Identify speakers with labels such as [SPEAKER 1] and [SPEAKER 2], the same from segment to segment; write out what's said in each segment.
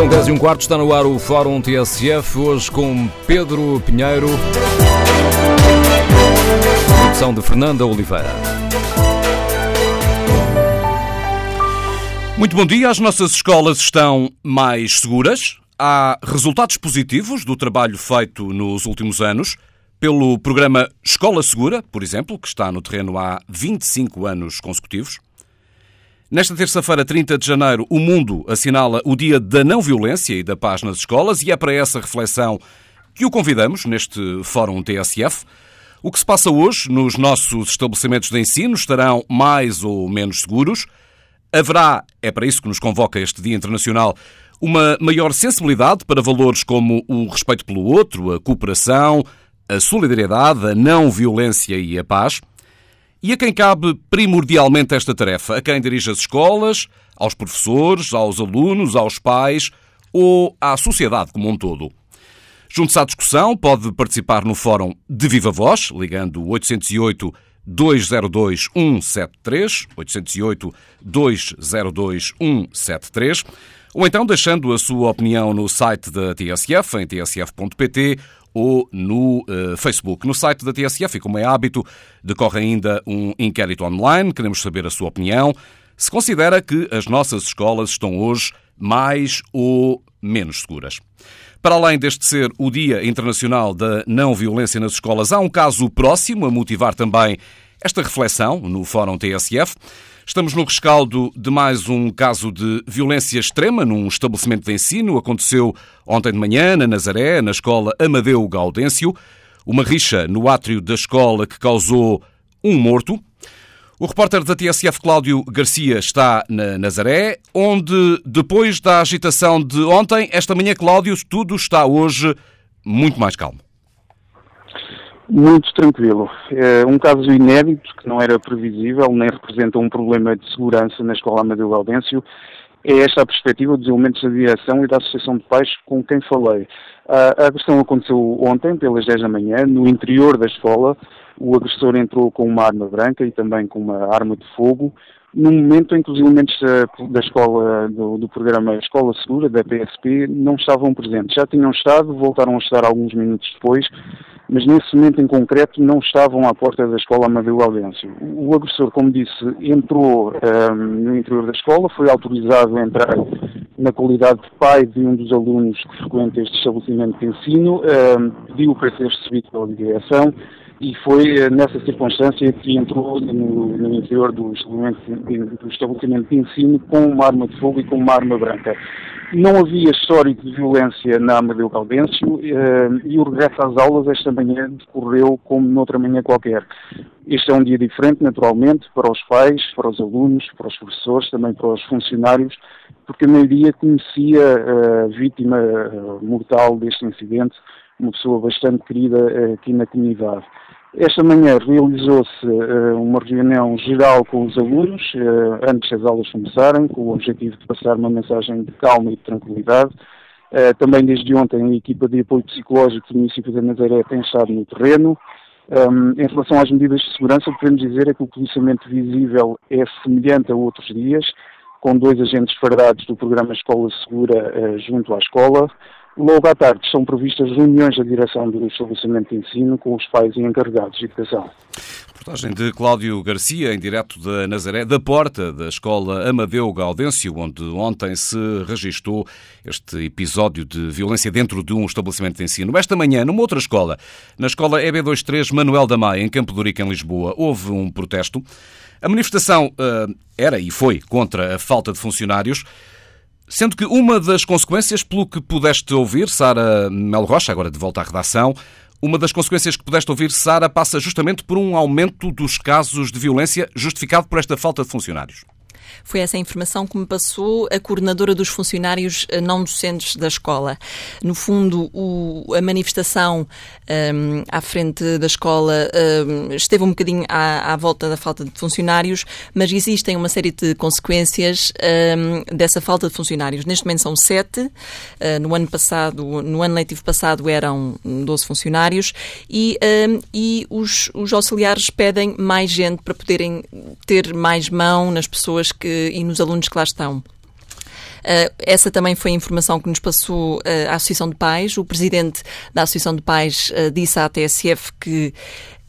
[SPEAKER 1] São 10 e um quarto, está no ar o Fórum TSF, hoje com Pedro Pinheiro, produção de Fernanda Oliveira. Muito bom dia, as nossas escolas estão mais seguras, há resultados positivos do trabalho feito nos últimos anos, pelo programa Escola Segura, por exemplo, que está no terreno há 25 anos consecutivos. Nesta terça-feira, 30 de janeiro, o mundo assinala o Dia da Não Violência e da Paz nas Escolas e é para essa reflexão que o convidamos neste Fórum TSF. O que se passa hoje nos nossos estabelecimentos de ensino estarão mais ou menos seguros. Haverá, é para isso que nos convoca este Dia Internacional, uma maior sensibilidade para valores como o respeito pelo outro, a cooperação, a solidariedade, a não violência e a paz. E a quem cabe primordialmente esta tarefa? A quem dirige as escolas, aos professores, aos alunos, aos pais ou à sociedade como um todo? Junte-se à discussão, pode participar no fórum de Viva Voz, ligando 808 202 173, 808 202 173, ou então deixando a sua opinião no site da TSF, em tsf.pt, ou no uh, Facebook. No site da TSF, como é hábito, decorre ainda um inquérito online. Queremos saber a sua opinião. Se considera que as nossas escolas estão hoje mais ou menos seguras. Para além deste ser o Dia Internacional da Não Violência nas Escolas, há um caso próximo a motivar também esta reflexão no Fórum TSF. Estamos no rescaldo de mais um caso de violência extrema num estabelecimento de ensino. Aconteceu ontem de manhã, na Nazaré, na escola Amadeu Gaudêncio. Uma rixa no átrio da escola que causou um morto. O repórter da TSF, Cláudio Garcia, está na Nazaré, onde, depois da agitação de ontem, esta manhã, Cláudio, tudo está hoje muito mais calmo.
[SPEAKER 2] Muito tranquilo. É um caso inédito que não era previsível, nem representa um problema de segurança na Escola Amadeu Gaudêncio. É esta a perspectiva dos elementos da direção e da Associação de Pais com quem falei. A agressão aconteceu ontem, pelas 10 da manhã, no interior da escola. O agressor entrou com uma arma branca e também com uma arma de fogo no momento em que os elementos da, da escola, do, do, programa Escola Segura, da PSP, não estavam presentes. Já tinham estado, voltaram a estar alguns minutos depois, mas nesse momento em concreto não estavam à porta da escola Amadeu Gaudêncio. O agressor, como disse, entrou um, no interior da escola, foi autorizado a entrar na qualidade de pai de um dos alunos que frequenta este estabelecimento de ensino, um, pediu para ser recebido pela direção, e foi eh, nessa circunstância que entrou no, no interior do estabelecimento, do estabelecimento, de ensino com uma arma de fogo e com uma arma branca. Não havia histórico de violência na Amadeu Gaudêncio eh, e o regresso às aulas esta manhã decorreu como noutra manhã qualquer. Este é um dia diferente, naturalmente, para os pais, para os alunos, para os professores, também para os funcionários, porque a maioria conhecia a vítima eh, mortal deste incidente, uma pessoa bastante querida aqui na comunidade. Esta manhã realizou-se uh, uma reunião geral com os alunos, uh, antes das aulas começarem, com o objetivo de passar uma mensagem de calma e de tranquilidade. Também desde ontem a equipa de apoio psicológico do município de Nazaré tem estado no terreno. Em relação às medidas de segurança, o que podemos dizer é que o policiamento visível é semelhante a outros dias, com dois agentes fardados do programa Escola Segura junto à escola. Logo à tarde são previstas reuniões da direção do estabelecimento de ensino com os pais e encarregados de educação.
[SPEAKER 1] Reportagem de Cláudio Garcia, em direto da Nazaré, da porta da escola Amadeu Gaudêncio, onde ontem se registou este episódio de violência dentro de um estabelecimento de ensino. Esta manhã, numa outra escola, na escola EB23 Manuel da Maia, em Campo de Urique, em Lisboa, houve um protesto. A manifestação uh, era e foi contra a falta de funcionários. Sendo que uma das consequências, pelo que pudeste ouvir, Sara Mel Rocha, agora de volta à redação, uma das consequências que pudeste ouvir, Sara, passa justamente por um aumento dos casos de violência justificado por esta falta de funcionários.
[SPEAKER 3] Foi essa informação que me passou a coordenadora dos funcionários eh, não docentes da escola. No fundo, o, a manifestação um, à frente da escola um, esteve um bocadinho à, à, volta da falta de funcionários, mas existem uma série de consequências um, dessa falta de funcionários. Neste momento são sete. Uh, no ano passado, no ano letivo passado, eram 12 funcionários e, e os, os auxiliares pedem mais gente para poderem ter mais mão nas pessoas que, e nos alunos que lá estão. essa também foi a informação que nos passou a Associação de Pais. O presidente da Associação de Pais disse à TSF que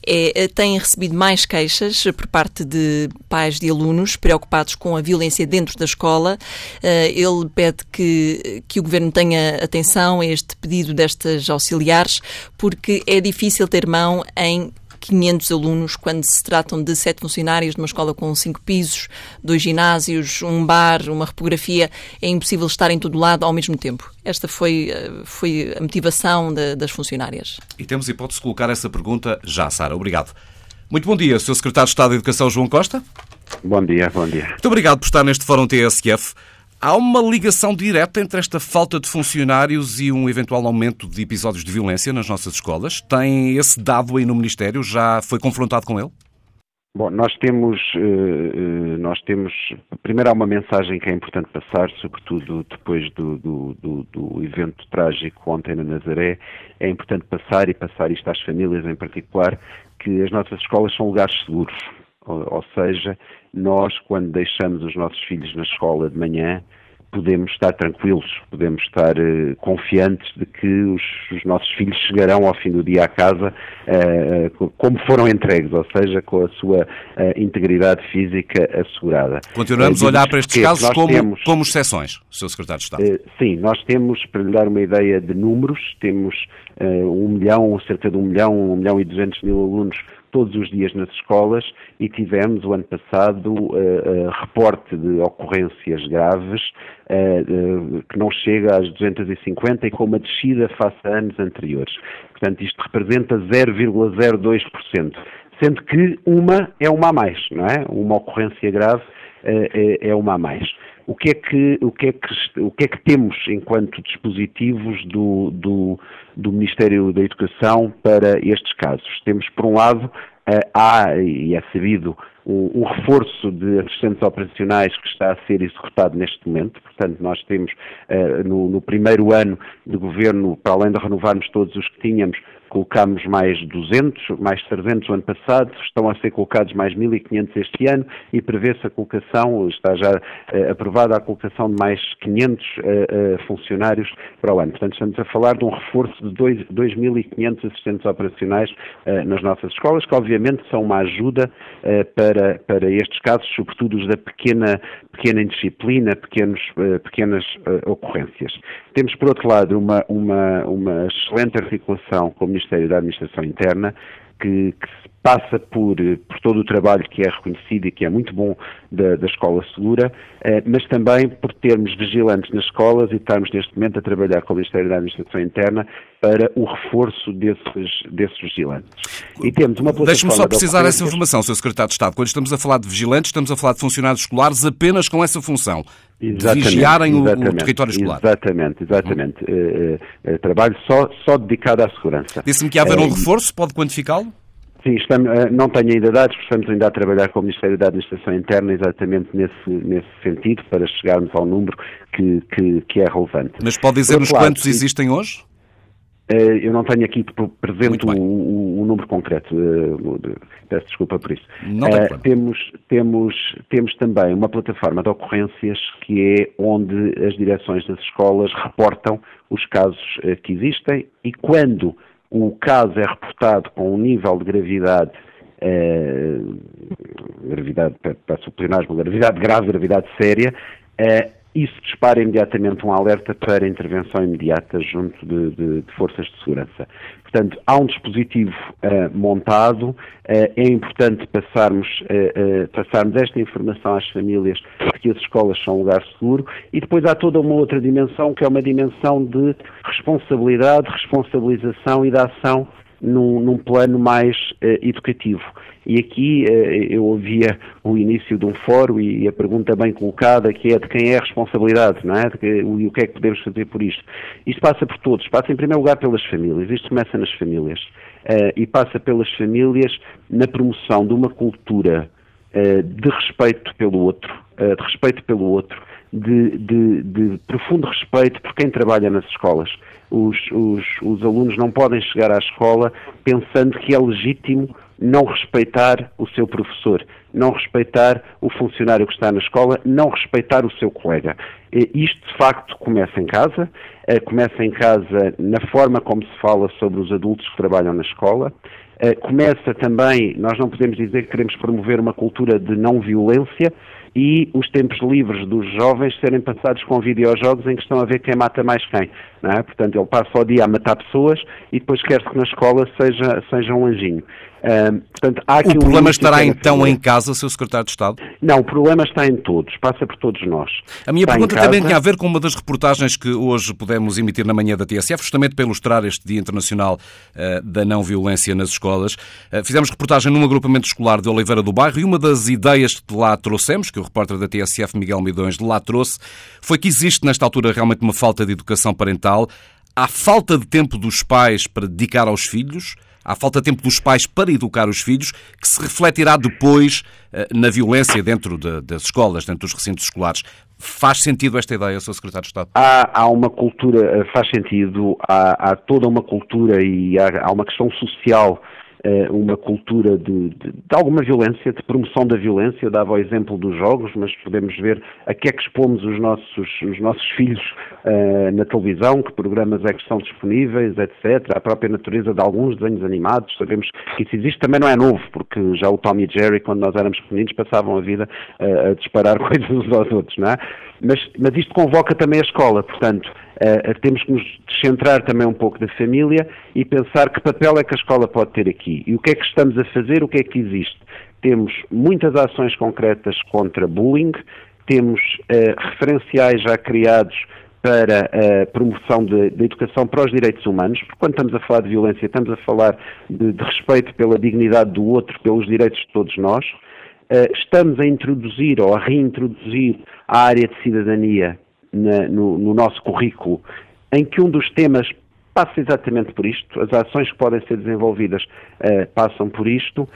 [SPEAKER 3] é, tem recebido mais queixas por parte de pais de alunos preocupados com a violência dentro da escola. Ele pede que, que o governo tenha atenção a este pedido destas auxiliares, porque é difícil ter mão em 500 alunos quando se tratam de sete funcionários de uma escola com cinco pisos, dois ginásios, um bar, uma repografia. É impossível estar em todo lado ao mesmo tempo. Esta foi, eh, foi a motivação de, das funcionárias.
[SPEAKER 1] E temos hipótese de colocar essa pergunta já, Sara. Obrigado. Muito bom dia, Sr. Secretário de Estado da Educação, João Costa.
[SPEAKER 4] Bom dia, bom dia.
[SPEAKER 1] Muito obrigado por estar neste Fórum TSF. Há uma ligação direta entre esta falta de funcionários e um eventual aumento de episódios de violência nas nossas escolas? Tem esse dado aí no Ministério? Já foi confrontado com ele?
[SPEAKER 4] Bom, nós temos, eh, eh, nós temos, primeiro há uma mensagem que é importante passar, sobretudo depois do, do, do, do, evento trágico ontem na Nazaré, é importante passar e passar isto às famílias em particular, que as nossas escolas são lugares seguros, ou, ou seja, nós, quando deixamos os nossos filhos na escola de manhã, podemos estar tranquilos, podemos estar uh, confiantes de que os, os, nossos filhos chegarão ao fim do dia à casa uh, como foram entregues, ou seja, com a sua integridade física assegurada.
[SPEAKER 1] Continuamos a olhar para estes casos como, temos, como exceções, Sr. Secretário de Estado.
[SPEAKER 4] sim, nós temos, para lhe dar uma ideia de números, temos um milhão, cerca de um milhão, um milhão e duzentos mil alunos todos os dias nas escolas e tivemos o ano passado uh, reporte de ocorrências graves uh, que não chega às 250 e com uma descida face a anos anteriores. Portanto, isto representa 0,02%, sendo que uma é uma a mais, não é? Uma ocorrência grave é uma a mais. O que, é que, o, que é que, o que é que temos enquanto dispositivos do, do, do Ministério da Educação para estes casos? Temos, por um lado, há, e é sabido, um, reforço de assistentes operacionais que está a ser executado neste momento. Portanto, nós temos uh, no, no, primeiro ano de governo, para além de renovarmos todos os que tínhamos, colocámos mais 200, mais 300 o ano passado, estão a ser colocados mais 1.500 este ano e prevê-se a colocação, está já uh, aprovada a colocação de mais 500 uh, uh, funcionários para o ano. Portanto, estamos a falar de um reforço de 2.500 assistentes operacionais nas nossas escolas, que obviamente são uma ajuda para, para estes casos, sobretudo os da pequena, pequena indisciplina, pequenos, pequenas ocorrências. Temos, por outro lado, uma, uma, uma excelente articulação com o Ministério da Administração Interna, que, que, passa por, por, todo o trabalho que é reconhecido e que é muito bom da, da Escola Segura, eh, mas também por termos vigilantes nas escolas e estarmos neste momento a trabalhar com o Ministério da Administração Interna para o reforço desses, desses vigilantes.
[SPEAKER 1] E temos uma Deixe-me só precisar dessa informação, Sr. Secretário de Estado. Quando estamos a falar de vigilantes, estamos a falar de funcionários escolares apenas com essa função. Exatamente, vigiarem o, o, território escolar.
[SPEAKER 4] Exatamente, exatamente. Uhum. Uh, uh, trabalho só, só dedicado à segurança.
[SPEAKER 1] Disse-me que ia haver um reforço, pode quantificá-lo?
[SPEAKER 4] Sim, estamos, não tenho ainda dados, estamos ainda a trabalhar com o Ministério da Administração Interna exatamente nesse, nesse sentido, para chegarmos ao número que, que, que é relevante.
[SPEAKER 1] Mas pode dizer-nos quantos existem hoje?
[SPEAKER 4] Eh, eu não tenho aqui presente o, o, o, número concreto, eh, peço desculpa por isso.
[SPEAKER 1] Uh,
[SPEAKER 4] temos, temos, temos também uma plataforma de ocorrências que é onde as direções das escolas reportam os casos que existem e quando o caso é reportado com um nível de gravidade gravidade, para sublinhar, gravidade grave, gravidade séria, isso dispara imediatamente um alerta para intervenção imediata junto de, de, de forças de segurança. Portanto, há um dispositivo uh, montado, uh, é importante passarmos, uh, passarmos esta informação às famílias de que as escolas são um lugar seguro e depois há toda uma outra dimensão que é uma dimensão de responsabilidade, responsabilização e de ação num, num plano mais educativo. E aqui eh, eu ouvia o início de um fórum e a pergunta bem colocada, que é de quem é a responsabilidade, não é? Que, e o que é que podemos fazer por isto? Isto passa por todos, passa em primeiro lugar pelas famílias, isto começa nas famílias. Uh, e passa pelas famílias na promoção de uma cultura uh, de respeito pelo outro, uh, de respeito pelo outro, de, de, de, profundo respeito por quem trabalha nas escolas. Os, os, os alunos não podem chegar à escola pensando que é legítimo não respeitar o seu professor, não respeitar o funcionário que está na escola, não respeitar o seu colega. Isto, de facto, começa em casa, eh, começa em casa na forma como se fala sobre os adultos que trabalham na escola, eh, começa também, nós não podemos dizer que queremos promover uma cultura de não violência, e os tempos livres dos jovens serem passados com videojogos em que estão a ver quem mata mais quem. É? Portanto, ele passa o dia a matar pessoas e depois quer-se que na escola seja, seja um anjinho.
[SPEAKER 1] Uh, portanto, há aqui o problema um estará então em casa, Sr. Secretário de Estado?
[SPEAKER 4] Não, o problema está em todos, passa por todos nós.
[SPEAKER 1] A minha está pergunta também tinha a ver com uma das reportagens que hoje pudemos emitir na manhã da TSF, justamente para ilustrar este Dia Internacional uh, da Não Violência nas Escolas. Uh, fizemos reportagem num agrupamento escolar de Oliveira do Bairro e uma das ideias que de lá trouxemos, que o repórter da TSF, Miguel Midões, de lá trouxe, foi que existe nesta altura realmente uma falta de educação parental, há falta de tempo dos pais para dedicar aos filhos, Há falta de tempo dos pais para educar os filhos, que se refletirá depois eh, na violência dentro de, das escolas, dentro dos recintos escolares. Faz sentido esta ideia, Sr. Secretário de Estado?
[SPEAKER 4] Há, há uma cultura, eh, faz sentido, há, há, toda uma cultura e há, há uma questão social uma cultura de, de, de, alguma violência, de promoção da violência. Dava o exemplo dos jogos, mas podemos ver a que é que expomos os nossos, os nossos filhos uh, na televisão, que programas é que estão disponíveis, etc. A própria natureza de alguns desenhos animados, sabemos que isso existe, também não é novo, porque já o Tom e Jerry, quando nós éramos pequeninos, passavam a vida uh, a disparar coisas uns aos outros, não é? Mas, mas isto convoca também a escola, portanto, Uh, temos que nos descentrar também um pouco da família e pensar que papel é que a escola pode ter aqui e o que é que estamos a fazer, o que é que existe. Temos muitas ações concretas contra bullying, temos uh, referenciais já criados para a promoção da educação para os direitos humanos, porque quando estamos a falar de violência, estamos a falar de, de respeito pela dignidade do outro, pelos direitos de todos nós. Uh, estamos a introduzir ou a reintroduzir a área de cidadania na, no, no nosso currículo, em que um dos temas passa exatamente por isto, as ações que podem ser desenvolvidas uh, passam por isto, uh,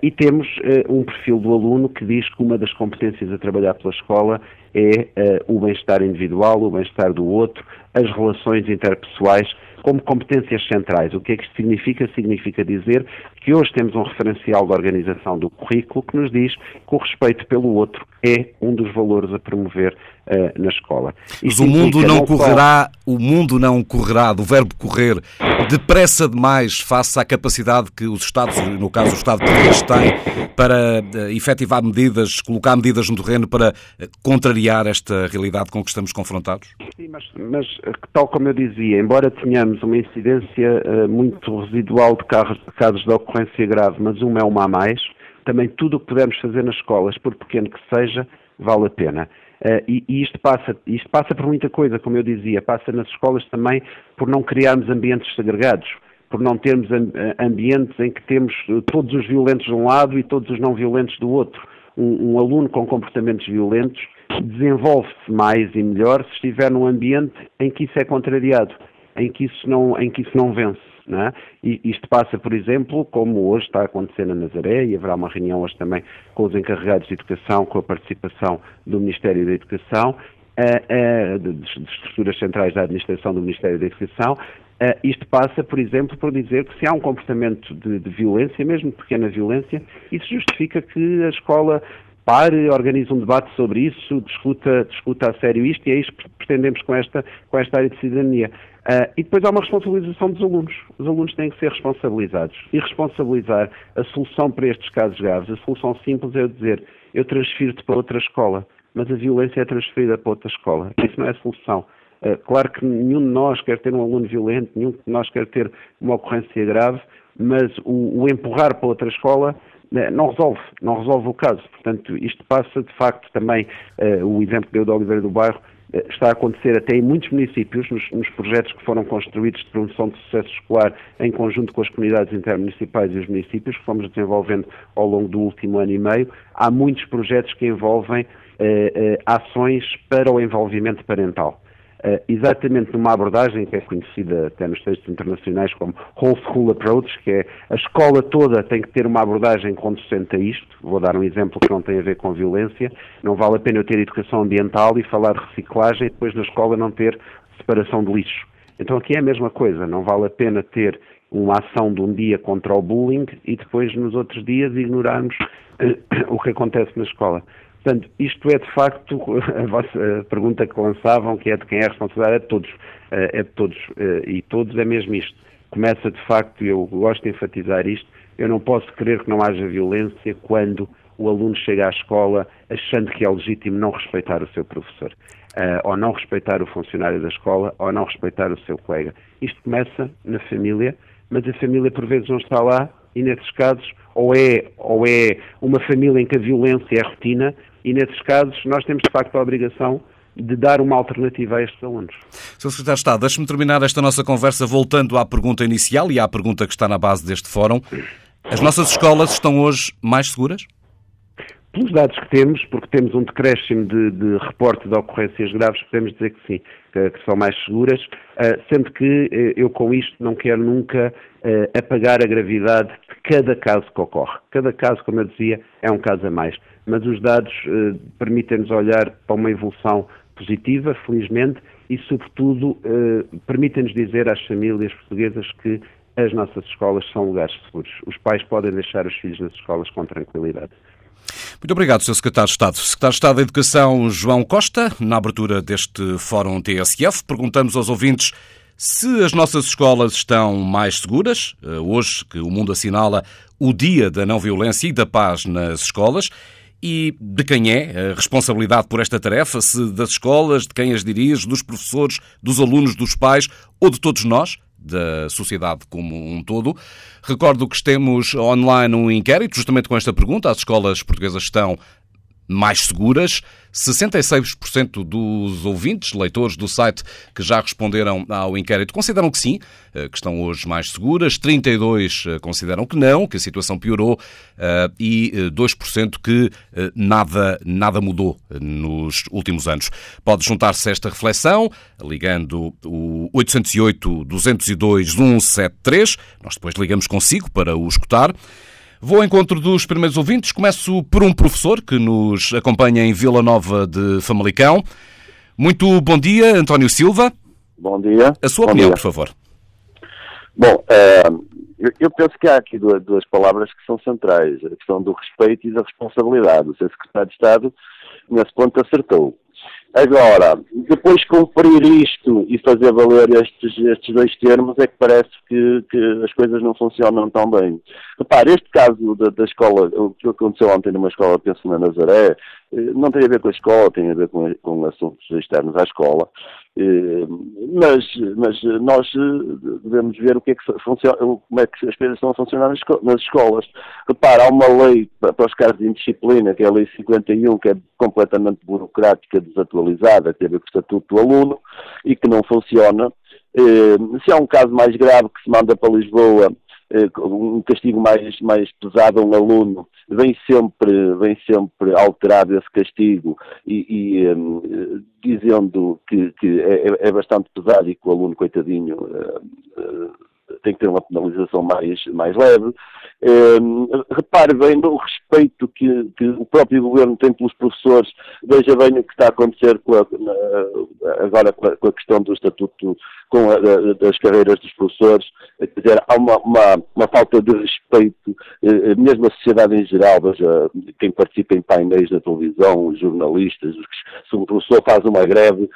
[SPEAKER 4] e temos uh, um perfil do aluno que diz que uma das competências a trabalhar pela escola é o bem-estar individual, o bem-estar do outro, as relações interpessoais como competências centrais. O que é que isto significa? Significa dizer que hoje temos um referencial da organização do currículo que nos diz que o respeito pelo outro é um dos valores a promover uh, na escola.
[SPEAKER 1] Mas o mundo não, não correrá, só... o mundo não correrá, do verbo correr, depressa demais face à capacidade que os Estados, no caso o Estado português, tem para uh, efetivar medidas, colocar medidas no terreno para uh, contrariar esta realidade com que estamos confrontados?
[SPEAKER 4] Sim, mas, mas tal como eu dizia, embora tenhamos uma incidência uh, muito residual de casos, de casos de ocorrência grave, mas uma é uma a mais, também tudo o que pudermos fazer nas escolas, por pequeno que seja, vale a pena. Uh, e, e isto, passa, isto passa por muita coisa, como eu dizia, passa nas escolas também por não criarmos ambientes segregados, por não termos ambientes em que temos todos os violentos de um lado e todos os não violentos do outro. Um, um aluno com comportamentos violentos desenvolve-se mais e melhor se estiver num ambiente em que isso é contrariado, em que isso não, em que isso não vence. É? E isto passa, por exemplo, como hoje está a acontecer na Nazaré, e haverá uma reunião hoje também com os encarregados de educação, com a participação do Ministério da Educação, uh, de, de estruturas centrais da administração do Ministério da Educação, Uh, isto passa, por exemplo, por dizer que se há um comportamento de, de, violência, mesmo pequena violência, isso justifica que a escola pare, organize um debate sobre isso, discuta, discuta a sério isto e é isso que pretendemos com esta, com esta área de cidadania. Uh, e depois há uma responsabilização dos alunos. Os alunos têm que ser responsabilizados. E responsabilizar a solução para estes casos graves, a solução simples é dizer eu transfiro-te para outra escola, mas a violência é transferida para outra escola. Isso não é solução. Uh, claro que nenhum de nós quer ter um aluno violento, nenhum de nós quer ter uma ocorrência grave, mas o, o empurrar para outra escola né, não resolve, não resolve o caso. Portanto, isto passa de facto também, uh, o exemplo que deu da Oliveira do Bairro, está a acontecer até em muitos municípios, nos, nos, projetos que foram construídos de promoção de sucesso escolar em conjunto com as comunidades intermunicipais e os municípios, que fomos desenvolvendo ao longo do último ano e meio, há muitos projetos que envolvem uh, ações para o envolvimento parental. Uh, exatamente numa abordagem que é conhecida até nos textos internacionais como whole school approach, que é a escola toda tem que ter uma abordagem conducente a isto. Vou dar um exemplo que não tem a ver com violência. Não vale a pena eu ter educação ambiental e falar de reciclagem e depois na escola não ter separação de lixo. Então aqui é a mesma coisa, não vale a pena ter uma ação de um dia contra o bullying e depois nos outros dias ignorarmos uh, o que acontece na escola. Portanto, isto é de facto a vossa pergunta que lançavam, que é de quem é a responsabilidade, é de todos. Uh, é de todos. Uh, e todos é mesmo isto. Começa de facto, eu gosto de enfatizar isto, eu não posso crer que não haja violência quando o aluno chega à escola achando que é legítimo não respeitar o seu professor, uh, ou não respeitar o funcionário da escola, ou não respeitar o seu colega. Isto começa na família, mas a família por vezes não está lá e nesses casos ou é, ou é uma família em que a violência é rotina e nesses casos nós temos de facto a obrigação de dar uma alternativa a estes alunos.
[SPEAKER 1] Sr. Secretário de Estado, deixe-me terminar esta nossa conversa voltando à pergunta inicial e à pergunta que está na base deste fórum. As nossas escolas estão hoje mais seguras?
[SPEAKER 4] Pelos dados que temos, porque temos um decréscimo de, de reporte de ocorrências graves, podemos dizer que sim, que, que são mais seguras, uh, sendo que uh, eu com isto não quero nunca uh, apagar a gravidade de cada caso que ocorre. Cada caso, como eu dizia, é um caso a mais. Mas os dados permitem-nos olhar para uma evolução positiva, felizmente, e, sobretudo, permitem-nos dizer às famílias portuguesas que as nossas escolas são lugares seguros. Os pais podem deixar os filhos nas escolas com tranquilidade.
[SPEAKER 1] Muito obrigado, Sr. Secretário de Estado. Secretário de Estado da Educação, João Costa, na abertura deste Fórum TSF, perguntamos aos ouvintes se as nossas escolas estão mais seguras, eh, hoje que o mundo assinala o Dia da Não Violência e da Paz nas escolas, e de quem é a responsabilidade por esta tarefa, se das escolas, de quem as dirige, dos professores, dos alunos, dos pais ou de todos nós? Da sociedade como um todo. Recordo que temos online um inquérito, justamente com esta pergunta: as escolas portuguesas estão mais seguras. 66% dos ouvintes, leitores do site que já responderam ao inquérito, consideram que sim, eh, que estão hoje mais seguras. 32% eh, consideram que não, que a situação piorou eh, e 2% que nada, nada mudou nos últimos anos. Pode juntar-se a esta reflexão ligando o 808-202-173. Nós depois ligamos consigo para o escutar. Vou ao encontro dos primeiros ouvintes. Começo por um professor que nos acompanha em Vila Nova de Famalicão. Muito bom dia, António Silva.
[SPEAKER 5] Bom dia.
[SPEAKER 1] A sua
[SPEAKER 5] bom
[SPEAKER 1] opinião,
[SPEAKER 5] dia.
[SPEAKER 1] por favor.
[SPEAKER 5] Bom, uh, eu penso que há aqui duas, palavras que são centrais: a questão do respeito e da responsabilidade. O Sr. Secretário de Estado, nesse ponto, acertou. Agora, depois cumprir isto e fazer valer estes, estes dois termos é que parece que, que, as coisas não funcionam tão bem. Repare, este caso da, da, escola, o que aconteceu ontem numa escola, penso na Nazaré, eh, não tem a ver com a escola, tem a ver com, com assuntos externos à escola. Eh, mas, mas nós eh, devemos ver o que é que funciona, como é que as coisas estão a funcionar nas escolas. Repara, há uma lei para os casos de indisciplina, que é a Lei 51, que é completamente burocrática, desatualizada, que tem a ver com o Estatuto do Aluno e que não funciona. Se há um caso mais grave que se manda para Lisboa, um castigo mais, mais pesado a um aluno, vem sempre, vem sempre alterado esse castigo e, e um, dizendo que, que é, é, bastante pesado e que o aluno, coitadinho, uh, uh, tem que ter uma penalização mais, mais leve. Um, repare bem no respeito que, que, o próprio governo tem pelos professores, veja bem o que está a acontecer com a, na, agora com a, com a, questão do estatuto, com a, das carreiras dos professores, quer dizer, há uma, uma, uma falta de respeito, eh, mesmo a sociedade em geral, veja, quem participa em painéis da televisão, os jornalistas, se um professor faz uma greve,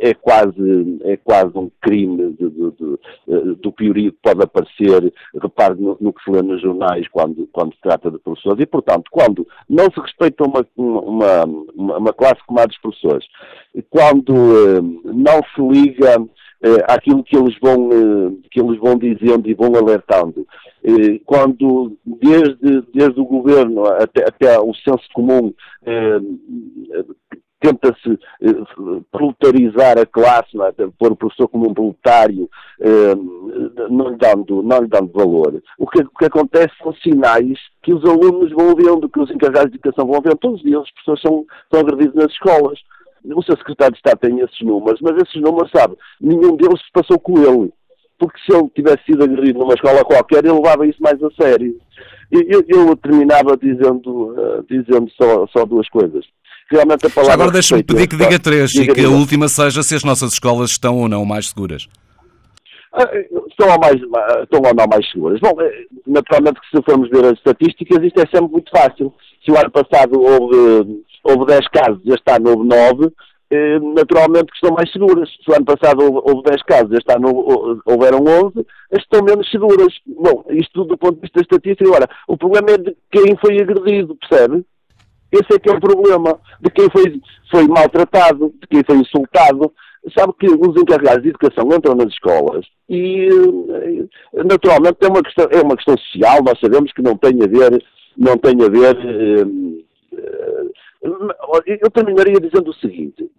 [SPEAKER 5] é quase, é quase um crime de, de, de, eh, do piorio que pode aparecer, repare no, no, que se lê nos jornais quando, quando se trata de professores, e portanto, quando não se respeita uma, uma, uma, classe como a dos professores, quando eh, não se liga eh, àquilo que eles, vão, eh, que eles vão dizendo e vão alertando, eh, quando desde, desde o governo até, até o senso comum eh, tenta-se eh, proletarizar a classe, não é? pôr o professor como um proletário, eh, não, lhe dando, não lhe dando valor. O que, o que acontece são sinais que os alunos vão vendo, que os encarregados de educação vão vendo. Todos os dias as pessoas são, são agredidas nas escolas. O seu secretário de Estado tem esses números, mas esses números, sabe, nenhum deles se passou com ele. Porque se ele tivesse sido agredido numa escola qualquer, ele levava isso mais a sério. Eu, eu terminava dizendo, uh, dizendo só, só duas coisas
[SPEAKER 1] realmente a palavra. Já agora deixa-me pedir que diga três diga, e que diga. a última seja se as nossas escolas estão ou não mais seguras.
[SPEAKER 5] Ah, estão ou, mais, estão ou não mais seguras? Bom, naturalmente que se formos ver as estatísticas, isto é sempre muito fácil. Se o ano passado houve, houve 10 casos, este ano houve 9, eh, naturalmente que estão mais seguras. Se o ano passado houve, houve 10 casos, este ano houveram 11, estão menos seguras. Bom, isto tudo do ponto de vista estatístico. Agora, o problema é de quem foi agredido, percebe? Esse é que é o problema. De quem foi, foi maltratado, de quem foi insultado. Sabe que os encarregados de educação entram nas escolas e, eh, naturalmente, é uma questão, é uma questão social. Nós sabemos que não tem a ver, não tem a ver eh, eu terminaria dizendo o seguinte: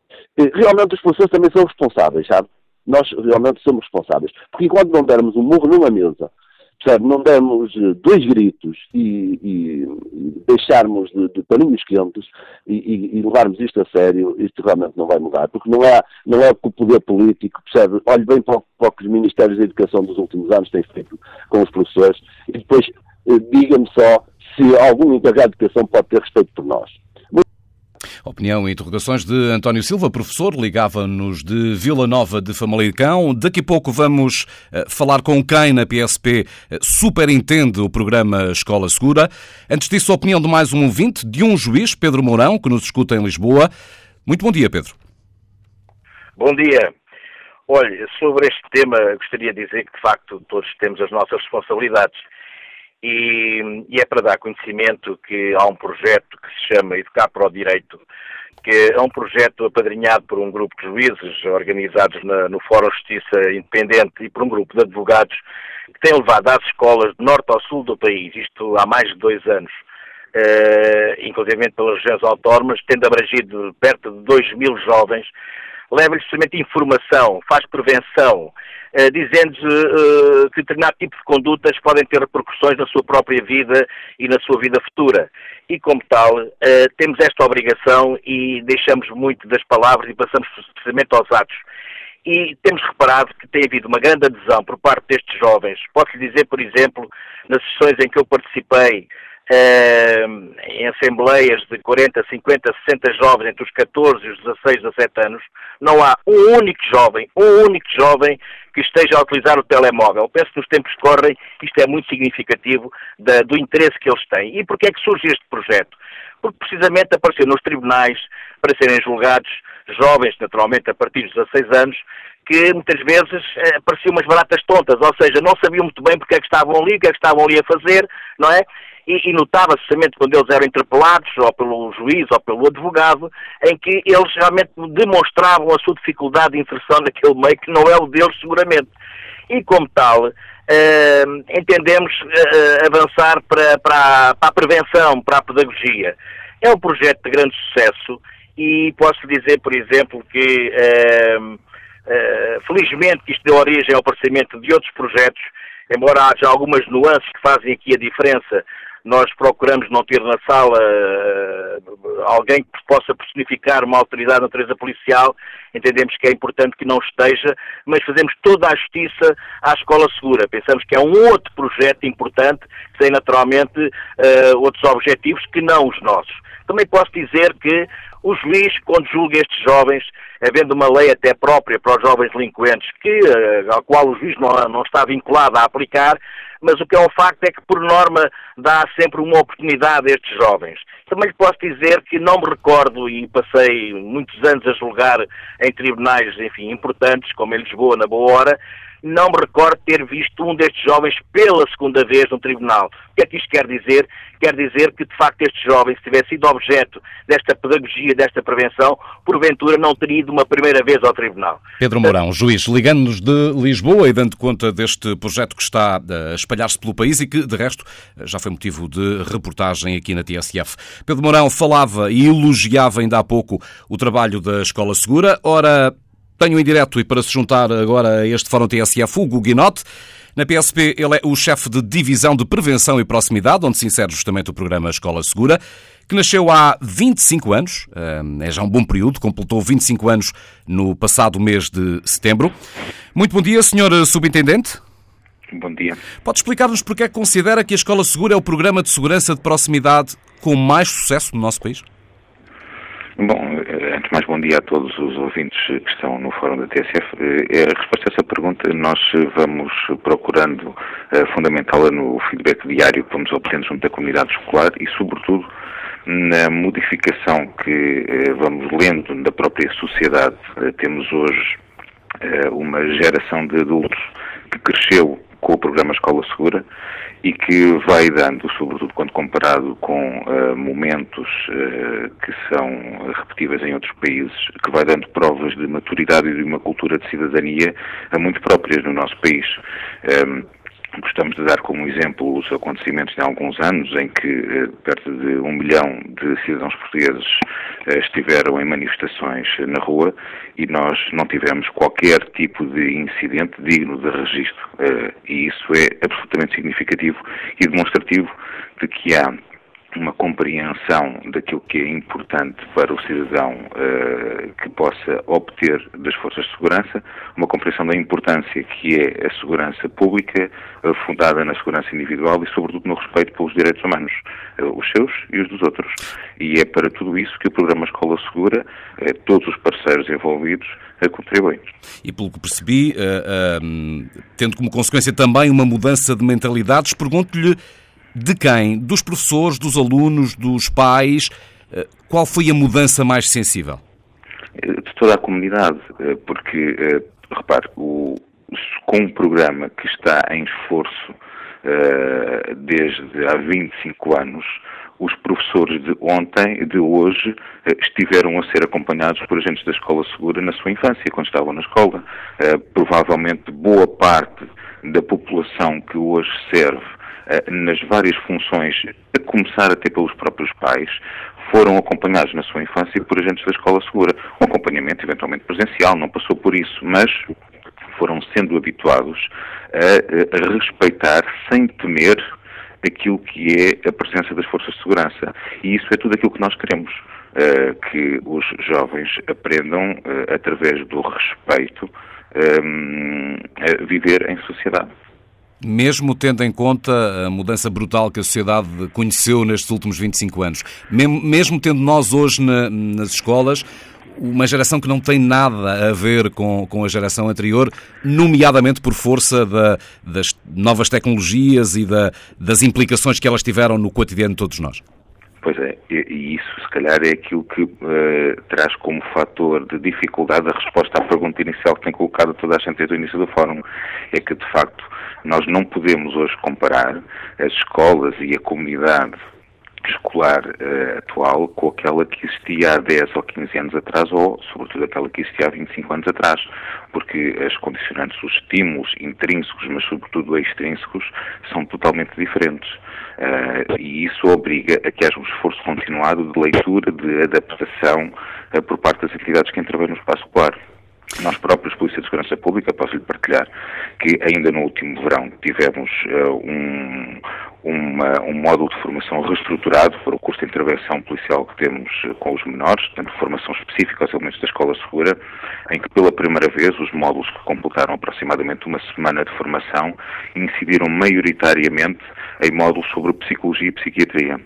[SPEAKER 5] realmente os professores também são responsáveis, sabe? Nós realmente somos responsáveis. Porque enquanto não dermos um murro numa mesa, percebe? Não dermos eh, dois gritos e, e, deixarmos de, de, paninhos quentes e, e, levarmos isto a sério, isto realmente não vai mudar. Porque não é, não é o poder político, percebe? Olhe bem para o, para o que os Ministérios da Educação dos últimos anos têm feito com os professores e depois eh, diga-me só se algum encarregado de educação pode ter respeito por nós.
[SPEAKER 1] Opinião e interrogações de António Silva, professor, ligava-nos de Vila Nova de Famalicão. Daqui a pouco vamos uh, falar com quem na PSP eh, superintende o programa Escola Segura. Antes disso, a opinião de mais um ouvinte, de um juiz, Pedro Mourão, que nos escuta em Lisboa. Muito bom dia, Pedro.
[SPEAKER 6] Bom dia. Olha, sobre este tema, gostaria de dizer que, de facto, todos temos as nossas responsabilidades e, e, é para dar conhecimento que há um projeto que se chama Educar para o Direito, que é um projeto apadrinhado por um grupo de juízes organizados na, no Fórum Justiça Independente e por um grupo de advogados que tem levado às escolas de norte ao sul do país, isto há mais de dois anos, uh, inclusive pelas regiões autónomas, tendo abrangido perto de 2 mil jovens, leva-lhes justamente informação, faz prevenção, dizendo uh, que determinado tipo de condutas podem ter repercussões na sua própria vida e na sua vida futura. E, como tal, uh, temos esta obrigação e deixamos muito das palavras e passamos precisamente aos atos. E temos reparado que tem havido uma grande adesão por parte destes jovens. Posso lhe dizer, por exemplo, nas sessões em que eu participei, Uh, em assembleias de 40, 50, 60 jovens entre os 14 e os 16, 17 anos, não há um único jovem, um único jovem que esteja a utilizar o telemóvel. Penso que nos tempos que correm isto é muito significativo da, do interesse que eles têm. E porquê é que surge este projeto? Porque precisamente apareceu nos tribunais para serem julgados jovens, naturalmente a partir dos 16 anos, que muitas vezes eh, pareciam umas baratas tontas, ou seja, não sabiam muito bem porque é que estavam ali, o que é que estavam ali a fazer, não é? E, e notava-se justamente quando eles eram interpelados, ou pelo juiz ou pelo advogado, em que eles realmente demonstravam a sua dificuldade de inserção naquele meio que não é o deles seguramente. E como tal, Uh, entendemos uh, avançar para, para, para, a prevenção, para a pedagogia. É um projeto de grande sucesso e posso dizer, por exemplo, que uh, felizmente isto deu origem ao aparecimento de outros projetos, embora haja algumas nuances que fazem aqui a diferença nós procuramos não ter na sala uh, alguém que possa personificar uma autoridade na natureza policial, entendemos que é importante que não esteja, mas fazemos toda a justiça à escola segura. Pensamos que é um outro projeto importante, que tem naturalmente uh, outros objetivos que não os nossos. Também posso dizer que o juiz, quando julga estes jovens, havendo uma lei até própria para os jovens delinquentes, que, uh, ao qual o juiz não, não está vinculado a aplicar, mas o que é um facto é que, por norma, dá sempre uma oportunidade a estes jovens. Também lhe posso dizer que não me recordo, e passei muitos anos a julgar em tribunais, enfim, importantes, como em Lisboa, na Boa Hora, não me recordo ter visto um destes jovens pela segunda vez no tribunal. O que é que isto quer dizer? Quer dizer que, de facto, estes jovens, se tivesse sido objeto desta pedagogia, desta prevenção, porventura não teria ido uma primeira vez ao tribunal.
[SPEAKER 1] Pedro Mourão, juiz, ligando-nos de Lisboa e dando conta deste projeto que está a espalhar-se pelo país e que, de resto, já foi motivo de reportagem aqui na TSF. Pedro Mourão falava e elogiava ainda há pouco o trabalho da Escola Segura. Ora, tenho em direto e para se juntar agora a este Fórum TSF, Hugo Guinote. Na PSP, ele é o chefe de Divisão de Prevenção e Proximidade, onde se insere justamente o programa Escola Segura, que nasceu há 25 anos, é já um bom período, completou 25 anos no passado mês de setembro. Muito bom dia, Sr. Subintendente.
[SPEAKER 7] Bom dia.
[SPEAKER 1] Pode explicar-nos porque é que considera que a Escola Segura é o programa de segurança de proximidade com mais sucesso no nosso país?
[SPEAKER 7] Bom, antes de mais, bom dia a todos os ouvintes que estão no Fórum da TSF. Eh, a resposta a essa pergunta nós vamos procurando eh, fundamentá-la no feedback diário que vamos obtendo junto da comunidade escolar e, sobretudo, na modificação que eh, vamos lendo da própria sociedade. Temos hoje uma geração de adultos que cresceu com o programa Escola Segura e que vai dando, sobretudo quando comparado com uh, momentos uh, que são repetíveis em outros países, que vai dando provas de maturidade e de uma cultura de cidadania muito próprias no nosso país. Um, ehm, Gostamos de dar como exemplo os acontecimentos de alguns anos em que eh, perto de um milhão de cidadãos portugueses eh, estiveram em manifestações na rua e nós não tivemos qualquer tipo de incidente digno de registro. Eh, e isso é absolutamente significativo e demonstrativo de que há uma compreensão daquilo que é importante para o cidadão uh, que possa obter das forças de segurança, uma compreensão da importância que é a segurança pública, uh, fundada na segurança individual e, sobretudo, no respeito pelos direitos humanos, uh, os seus e os dos outros. E é para tudo isso que o programa Escola Segura, todos os parceiros envolvidos, contribuem.
[SPEAKER 1] E pelo que percebi, tendo como consequência também uma mudança de mentalidades, pergunto-lhe de quem? Dos professores, dos alunos, dos pais? Eh, qual foi a mudança mais sensível?
[SPEAKER 7] De toda a comunidade, eh, porque, eh, repare, o, com um programa que está em esforço desde há 25 anos, os professores de ontem, de hoje, estiveram a ser acompanhados por agentes da escola segura na sua infância, quando estavam na escola. Provavelmente boa parte da população que hoje serve eh, nas várias funções, a começar até pelos próprios pais, foram acompanhados na sua infância por agentes da escola segura. Um acompanhamento eventualmente presencial, não passou por isso, mas foram sendo habituados a, a respeitar sem temer aquilo que é a presença das forças de segurança. E isso é tudo aquilo que nós queremos. Uh, que os jovens aprendam, uh, através do respeito, um, a viver em sociedade
[SPEAKER 1] mesmo tendo em conta a mudança brutal que a sociedade conheceu nestes últimos 25 anos, mesmo tendo nós hoje na, nas escolas uma geração que não tem nada a ver com, com a geração anterior, nomeadamente por força da, das novas tecnologias e da, das implicações que elas tiveram no cotidiano de todos nós.
[SPEAKER 7] Pois é, e, isso se calhar é aquilo que uh, traz como fator de dificuldade a resposta à pergunta inicial que tem colocado toda a gente desde o início do fórum. É que, de facto, nós não podemos hoje comparar as escolas e a comunidade escolar uh, atual com aquela que existia há 10 ou 15 anos atrás ou, sobretudo, aquela que existia há 25 anos atrás, porque as condicionantes, os estímulos intrínsecos, mas sobretudo extrínsecos, são totalmente diferentes. Uh, e isso obriga a que haja um esforço continuado de leitura, de adaptação uh, por parte das entidades que intervêm no espaço escolar. Nós próprios, Polícia de Segurança Pública, posso-lhe partilhar que ainda no último verão tivemos uh, um, uma, um módulo de formação reestruturado para o curso de intervenção policial que temos uh, com os menores, portanto, formação específica aos elementos da Escola Segura, em que pela primeira vez os módulos que completaram aproximadamente uma semana de formação incidiram maioritariamente em módulos sobre psicologia e psiquiatria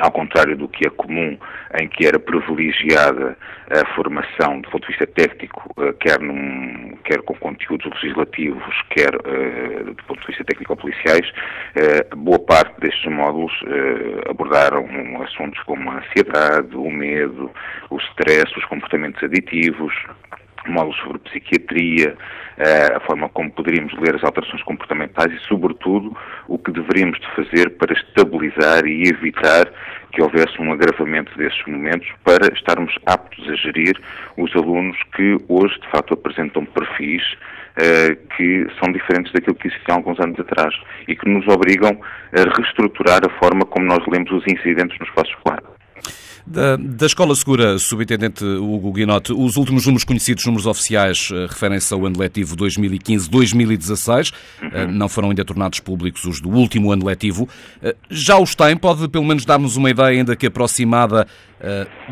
[SPEAKER 7] ao contrário do que é comum, em que era privilegiada a formação do ponto de vista técnico, eh, quer, num, quer com conteúdos legislativos, quer uh, do ponto de vista técnico-policiais, uh, boa parte destes módulos uh, abordaram assuntos como a ansiedade, o medo, o stress, os comportamentos aditivos, módulos sobre psiquiatria, a forma como poderíamos ler as alterações comportamentais e, sobretudo, o que deveríamos de fazer para estabilizar e evitar que houvesse um agravamento desses momentos para estarmos aptos a gerir os alunos que hoje, de facto, apresentam perfis uh, que são diferentes daquilo que existia há alguns anos atrás e que nos obrigam a reestruturar a forma como nós lemos os incidentes no espaço escolar.
[SPEAKER 1] Da, da Escola Segura, Subintendente Hugo Guinote, os últimos números conhecidos, números oficiais, uh, referem-se ao ano letivo 2015-2016. Uh, eh, não foram ainda tornados públicos os do último ano letivo. Uh, já os tem? Pode pelo menos dar-nos uma ideia, ainda que aproximada,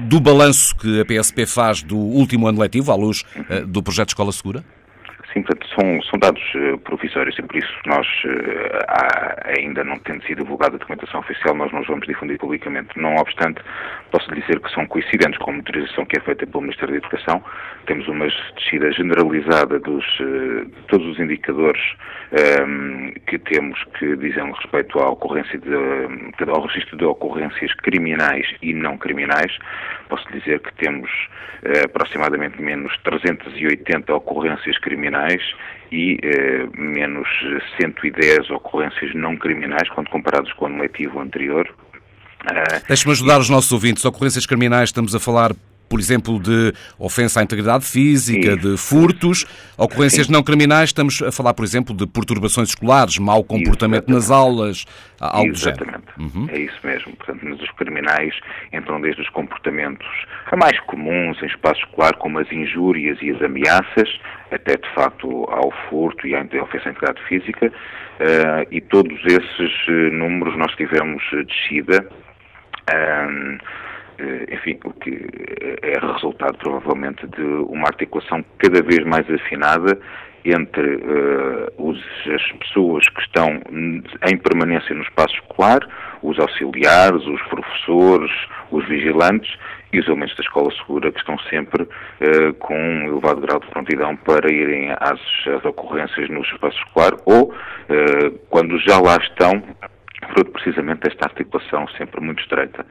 [SPEAKER 1] do balanço que a PSP faz do último ano letivo, à luz do projeto Escola Segura?
[SPEAKER 7] Sim, portanto, são, são dados uh, provisórios e por isso nós, uh, há, ainda não tendo sido divulgada a documentação oficial, nós não os vamos difundir publicamente. Não obstante, posso dizer que são coincidentes com a monitorização que é feita pelo Ministério da Educação. Temos uma descida generalizada dos, de todos os indicadores um, que temos que dizem respeito à ocorrência de, ao registro de ocorrências criminais e não criminais. Posso dizer que temos aproximadamente menos 380 ocorrências criminais criminais e eh, menos 110 ocorrências não criminais quando comparados com o ano letivo anterior.
[SPEAKER 1] Uh, Deixe-me ajudar os nossos ouvintes. Ocorrências criminais, estamos a falar por exemplo, de ofensa à integridade física, de furtos, ocorrências Sim. não criminais, estamos a falar, por exemplo, de perturbações escolares, mau comportamento Exatamente. nas aulas, algo
[SPEAKER 7] Exatamente. do género. Uhum. É isso mesmo. Portanto, nos criminais entram desde os comportamentos mais comuns em espaço escolar, como as injúrias e as ameaças, até de facto ao furto e à ofensa à integridade física, uh, e todos esses uh, números nós tivemos uh, descida. Um, eh, enfim, o que é resultado provavelmente de uma articulação cada vez mais afinada entre uh, os, as pessoas que estão em permanência no espaço escolar, os auxiliares, os professores, os vigilantes e os elementos da escola segura que estão sempre uh, com um elevado grau de prontidão para irem às, às ocorrências no espaço escolar ou, uh, quando já lá estão, fruto precisamente desta articulação sempre muito estreita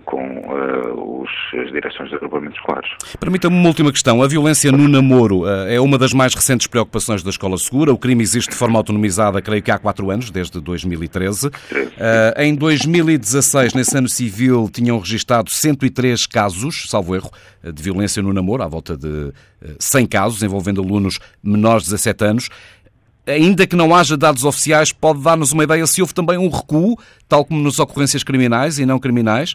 [SPEAKER 7] com uh, os, as direções de agrupamentos escolares.
[SPEAKER 1] Permita-me uma última questão. A violência no namoro uh, é uma das mais recentes preocupações da Escola Segura. O crime existe de forma autonomizada, creio que há quatro anos, desde 2013. Uh, eh, em 2016, nesse ano civil, tinham registado 103 casos, salvo erro, de violência no namoro, à volta de 100 casos, envolvendo alunos menores de 17 anos ainda que não haja dados oficiais, pode dar-nos uma ideia se houve também um recuo, tal como nas ocorrências criminais e não criminais?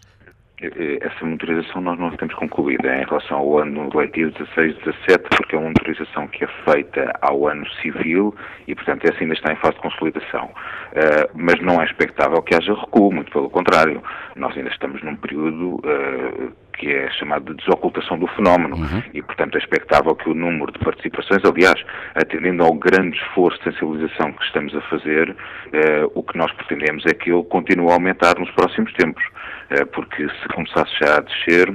[SPEAKER 7] Eh, essa monitorização nós não temos concluída em relação ao ano letivo 16-17, porque é uma monitorização que é feita ao ano civil e, portanto, essa ainda está em fase de consolidação. Uh, mas não é expectável que haja recuo, muito pelo contrário. Nós ainda estamos num período uh, que é chamado de desocultação do fenómeno uhum. e, portanto, é expectável que o número de participações, aliás, atendendo ao grande esforço de sensibilização que estamos a fazer, uh, o que nós pretendemos é que ele continue a aumentar nos próximos tempos. Eh, porque se começasse já a descer,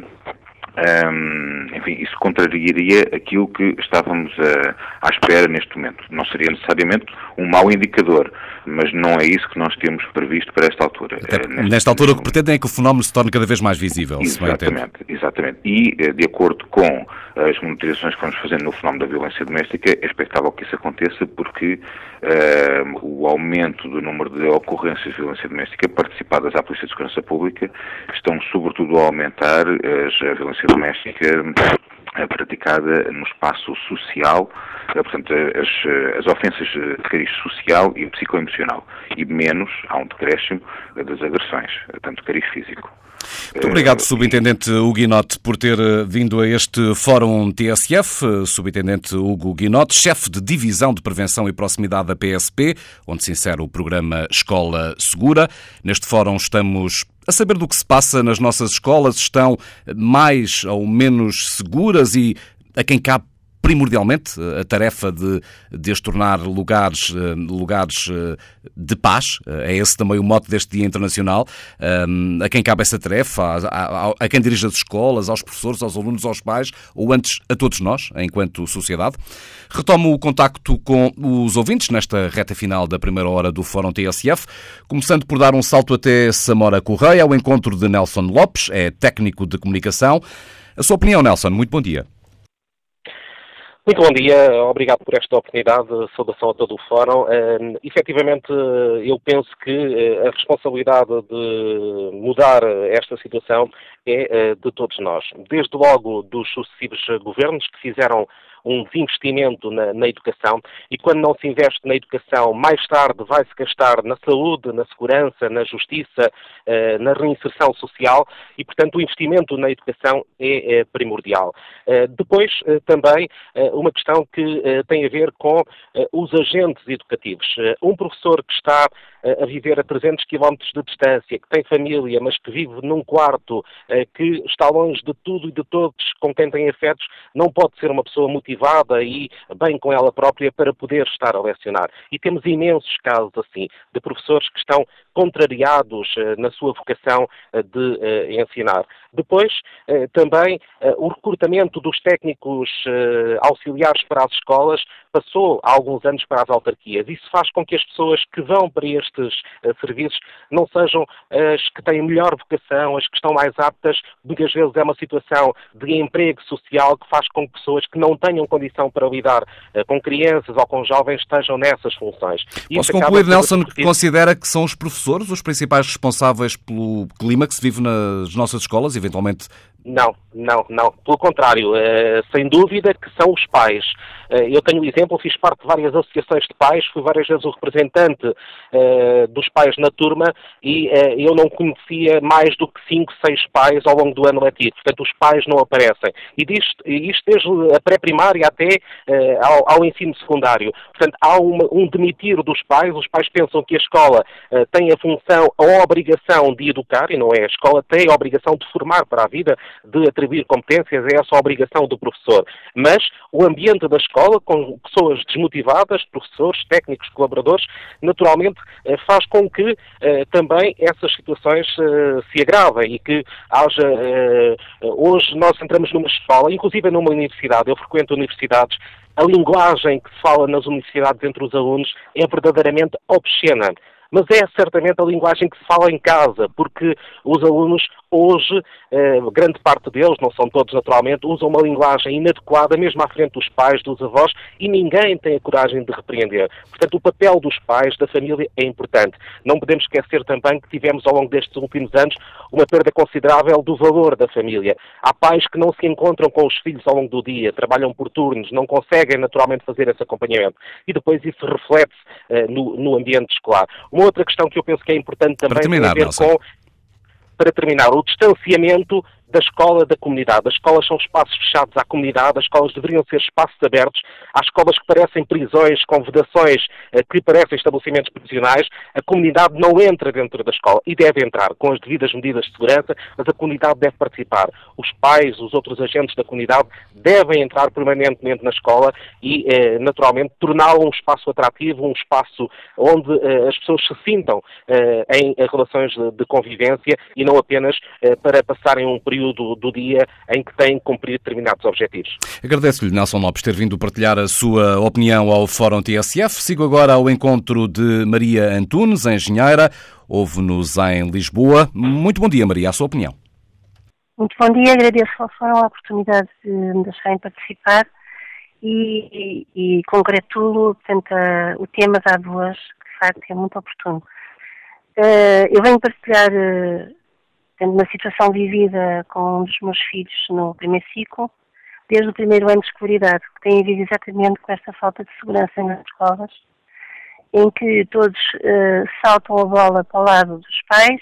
[SPEAKER 7] enfim, isso contrariaria aquilo que estávamos a, à espera neste momento. Não seria necessariamente um mau indicador, mas não é isso que nós temos previsto para esta altura.
[SPEAKER 1] Até, neste, nesta altura o que pretendem é que o fenómeno se torne cada vez mais visível.
[SPEAKER 7] Exatamente, exatamente. E, eh, de acordo com as monitorizações que vamos fazendo no fenómeno da violência doméstica, é expectável que isso aconteça porque o aumento do número de ocorrências de violência doméstica participadas à Polícia de Segurança Pública estão sobretudo a aumentar as, a violência doméstica eh, praticada no espaço social, eh, portanto, as, as ofensas de cariz social e psicoemocional, e menos, há um decréscimo das agressões, tanto de cariz físico.
[SPEAKER 1] Muito obrigado, Subintendente Hugo Guinote, por ter eh, vindo a este Fórum TSF. Subintendente Hugo Guinote, chefe de Divisão de Prevenção e Proximidade da PSP, onde se insere o programa Escola Segura. Neste Fórum estamos a saber do que se passa nas nossas escolas, estão mais ou menos seguras e a quem cabe primordialmente a tarefa de, de as tornar lugares, eh, lugares eh, de paz. Eh, é esse também o mote deste Dia Internacional. A quem cabe essa tarefa, a, a, a quem dirige as escolas, aos professores, aos alunos, aos pais, ou antes a todos nós, enquanto sociedade. Retomo o contacto com os ouvintes nesta reta final da primeira hora do Fórum TSF, começando por dar um salto até Samora Correia, ao encontro de Nelson Lopes, é técnico de comunicação. A sua opinião, Nelson, muito bom dia.
[SPEAKER 8] Muito bom dia, obrigado por esta oportunidade, saudação a todo o Fórum. Efetivamente, eu penso que uh, a responsabilidade de mudar esta situação é uh, de todos nós. Desde logo dos sucessivos governos que fizeram um desinvestimento na, na, educação e quando não se investe na educação, mais tarde vai-se gastar na saúde, na segurança, na justiça, eh, na reinserção social e, portanto, o investimento na educação é, é primordial. Eh, depois, eh, também, eh, uma questão que eh, tem a ver com eh, os agentes educativos. um professor que está a viver a 300 km de distância, que tem família, mas que vive num quarto, que está longe de tudo e de todos com quem tem afetos, não pode ser uma pessoa motivada motivada e bem com ela própria para poder estar a lecionar. E temos imensos casos assim, de professores que estão contrariados uh, na sua vocação uh, de uh, ensinar. Depois, também, o recrutamento dos técnicos auxiliares para as escolas passou há alguns anos para as autarquias. Isso faz com que as pessoas que vão para estes serviços não sejam as que têm melhor vocação, as que estão mais aptas. Muitas vezes é uma situação de emprego social que faz com que pessoas que não tenham condição para lidar com crianças ou com jovens estejam nessas funções.
[SPEAKER 1] E Posso concluir, Nelson, que considera que são os professores os principais responsáveis pelo clima que se vive nas nossas escolas, eventualmente
[SPEAKER 8] não, não, não. Pelo contrário, é, sem dúvida que são os pais. É, eu tenho um exemplo, fiz parte de várias associações de pais, fui várias vezes o representante é, dos pais na turma e eu não conhecia mais do que cinco, seis pais ao longo do ano letivo. Portanto, os pais não aparecem. E isto, isto desde a pré-primária até ao, ao, ensino secundário. Portanto, há uma, um demitir dos pais. Os pais pensam que a escola tem a função, a obrigação de educar, e não é. A escola tem a obrigação de formar para a vida de atribuir competências, é essa obrigação do professor. Mas o ambiente da escola, com pessoas desmotivadas, professores, técnicos, colaboradores, naturalmente eh, faz com que eh, também essas situações eh, se agravem e que haja. Hoje nós entramos numa escola, inclusive numa universidade, eu frequento universidades, a linguagem que se fala nas universidades entre os alunos é verdadeiramente obscena mas é certamente a linguagem que se fala em casa, porque os alunos hoje, eh, grande parte deles, não são todos naturalmente, usam uma linguagem inadequada, mesmo à frente dos pais, dos avós, e ninguém tem a coragem de repreender. Portanto, o papel dos pais, da família, é importante. Não podemos esquecer também que tivemos, ao longo destes últimos anos, uma perda considerável do valor da família. Há pais que não se encontram com os filhos ao longo do dia, trabalham por turnos, não conseguem naturalmente fazer esse acompanhamento. E depois isso reflete-se uh, no, no, ambiente escolar. Uma outra questão que eu penso que é importante também
[SPEAKER 1] terminar,
[SPEAKER 8] tem a ver com para terminar, o distanciamento da escola da comunidade. As escolas são espaços fechados à comunidade, as escolas deveriam ser espaços abertos. Há escolas que parecem prisões, com vedações eh, que parecem estabelecimentos prisionais. A comunidade não entra dentro da escola e deve entrar com as devidas medidas de segurança, mas a comunidade deve participar. Os pais, os outros agentes da comunidade devem entrar permanentemente na escola e, eh, naturalmente, torná-la um espaço atrativo, um espaço onde eh, as pessoas se sintam em relações de convivência e não apenas para passarem um período período do dia em que têm que cumprir determinados objetivos.
[SPEAKER 1] Agradeço-lhe, Nelson Lopes, ter vindo partilhar a sua opinião ao Fórum TSF. Sigo agora ao encontro de Maria Antunes, engenheira. Houve-nos em Lisboa. Muito bom dia, Maria. A sua opinião.
[SPEAKER 9] Muito bom dia. Agradeço ao Fórum a oportunidade de me deixarem participar e, e, e congratulo portanto, a, o tema dado hoje, que de facto é muito oportuno. Uh, eu venho partilhar uh, tendo uma situação vivida com um dos meus filhos no primeiro ciclo, desde o primeiro ano de escolaridade, que tem a ver exatamente com esta falta de segurança nas escolas, em que todos uh, saltam a bola para o lado dos pais,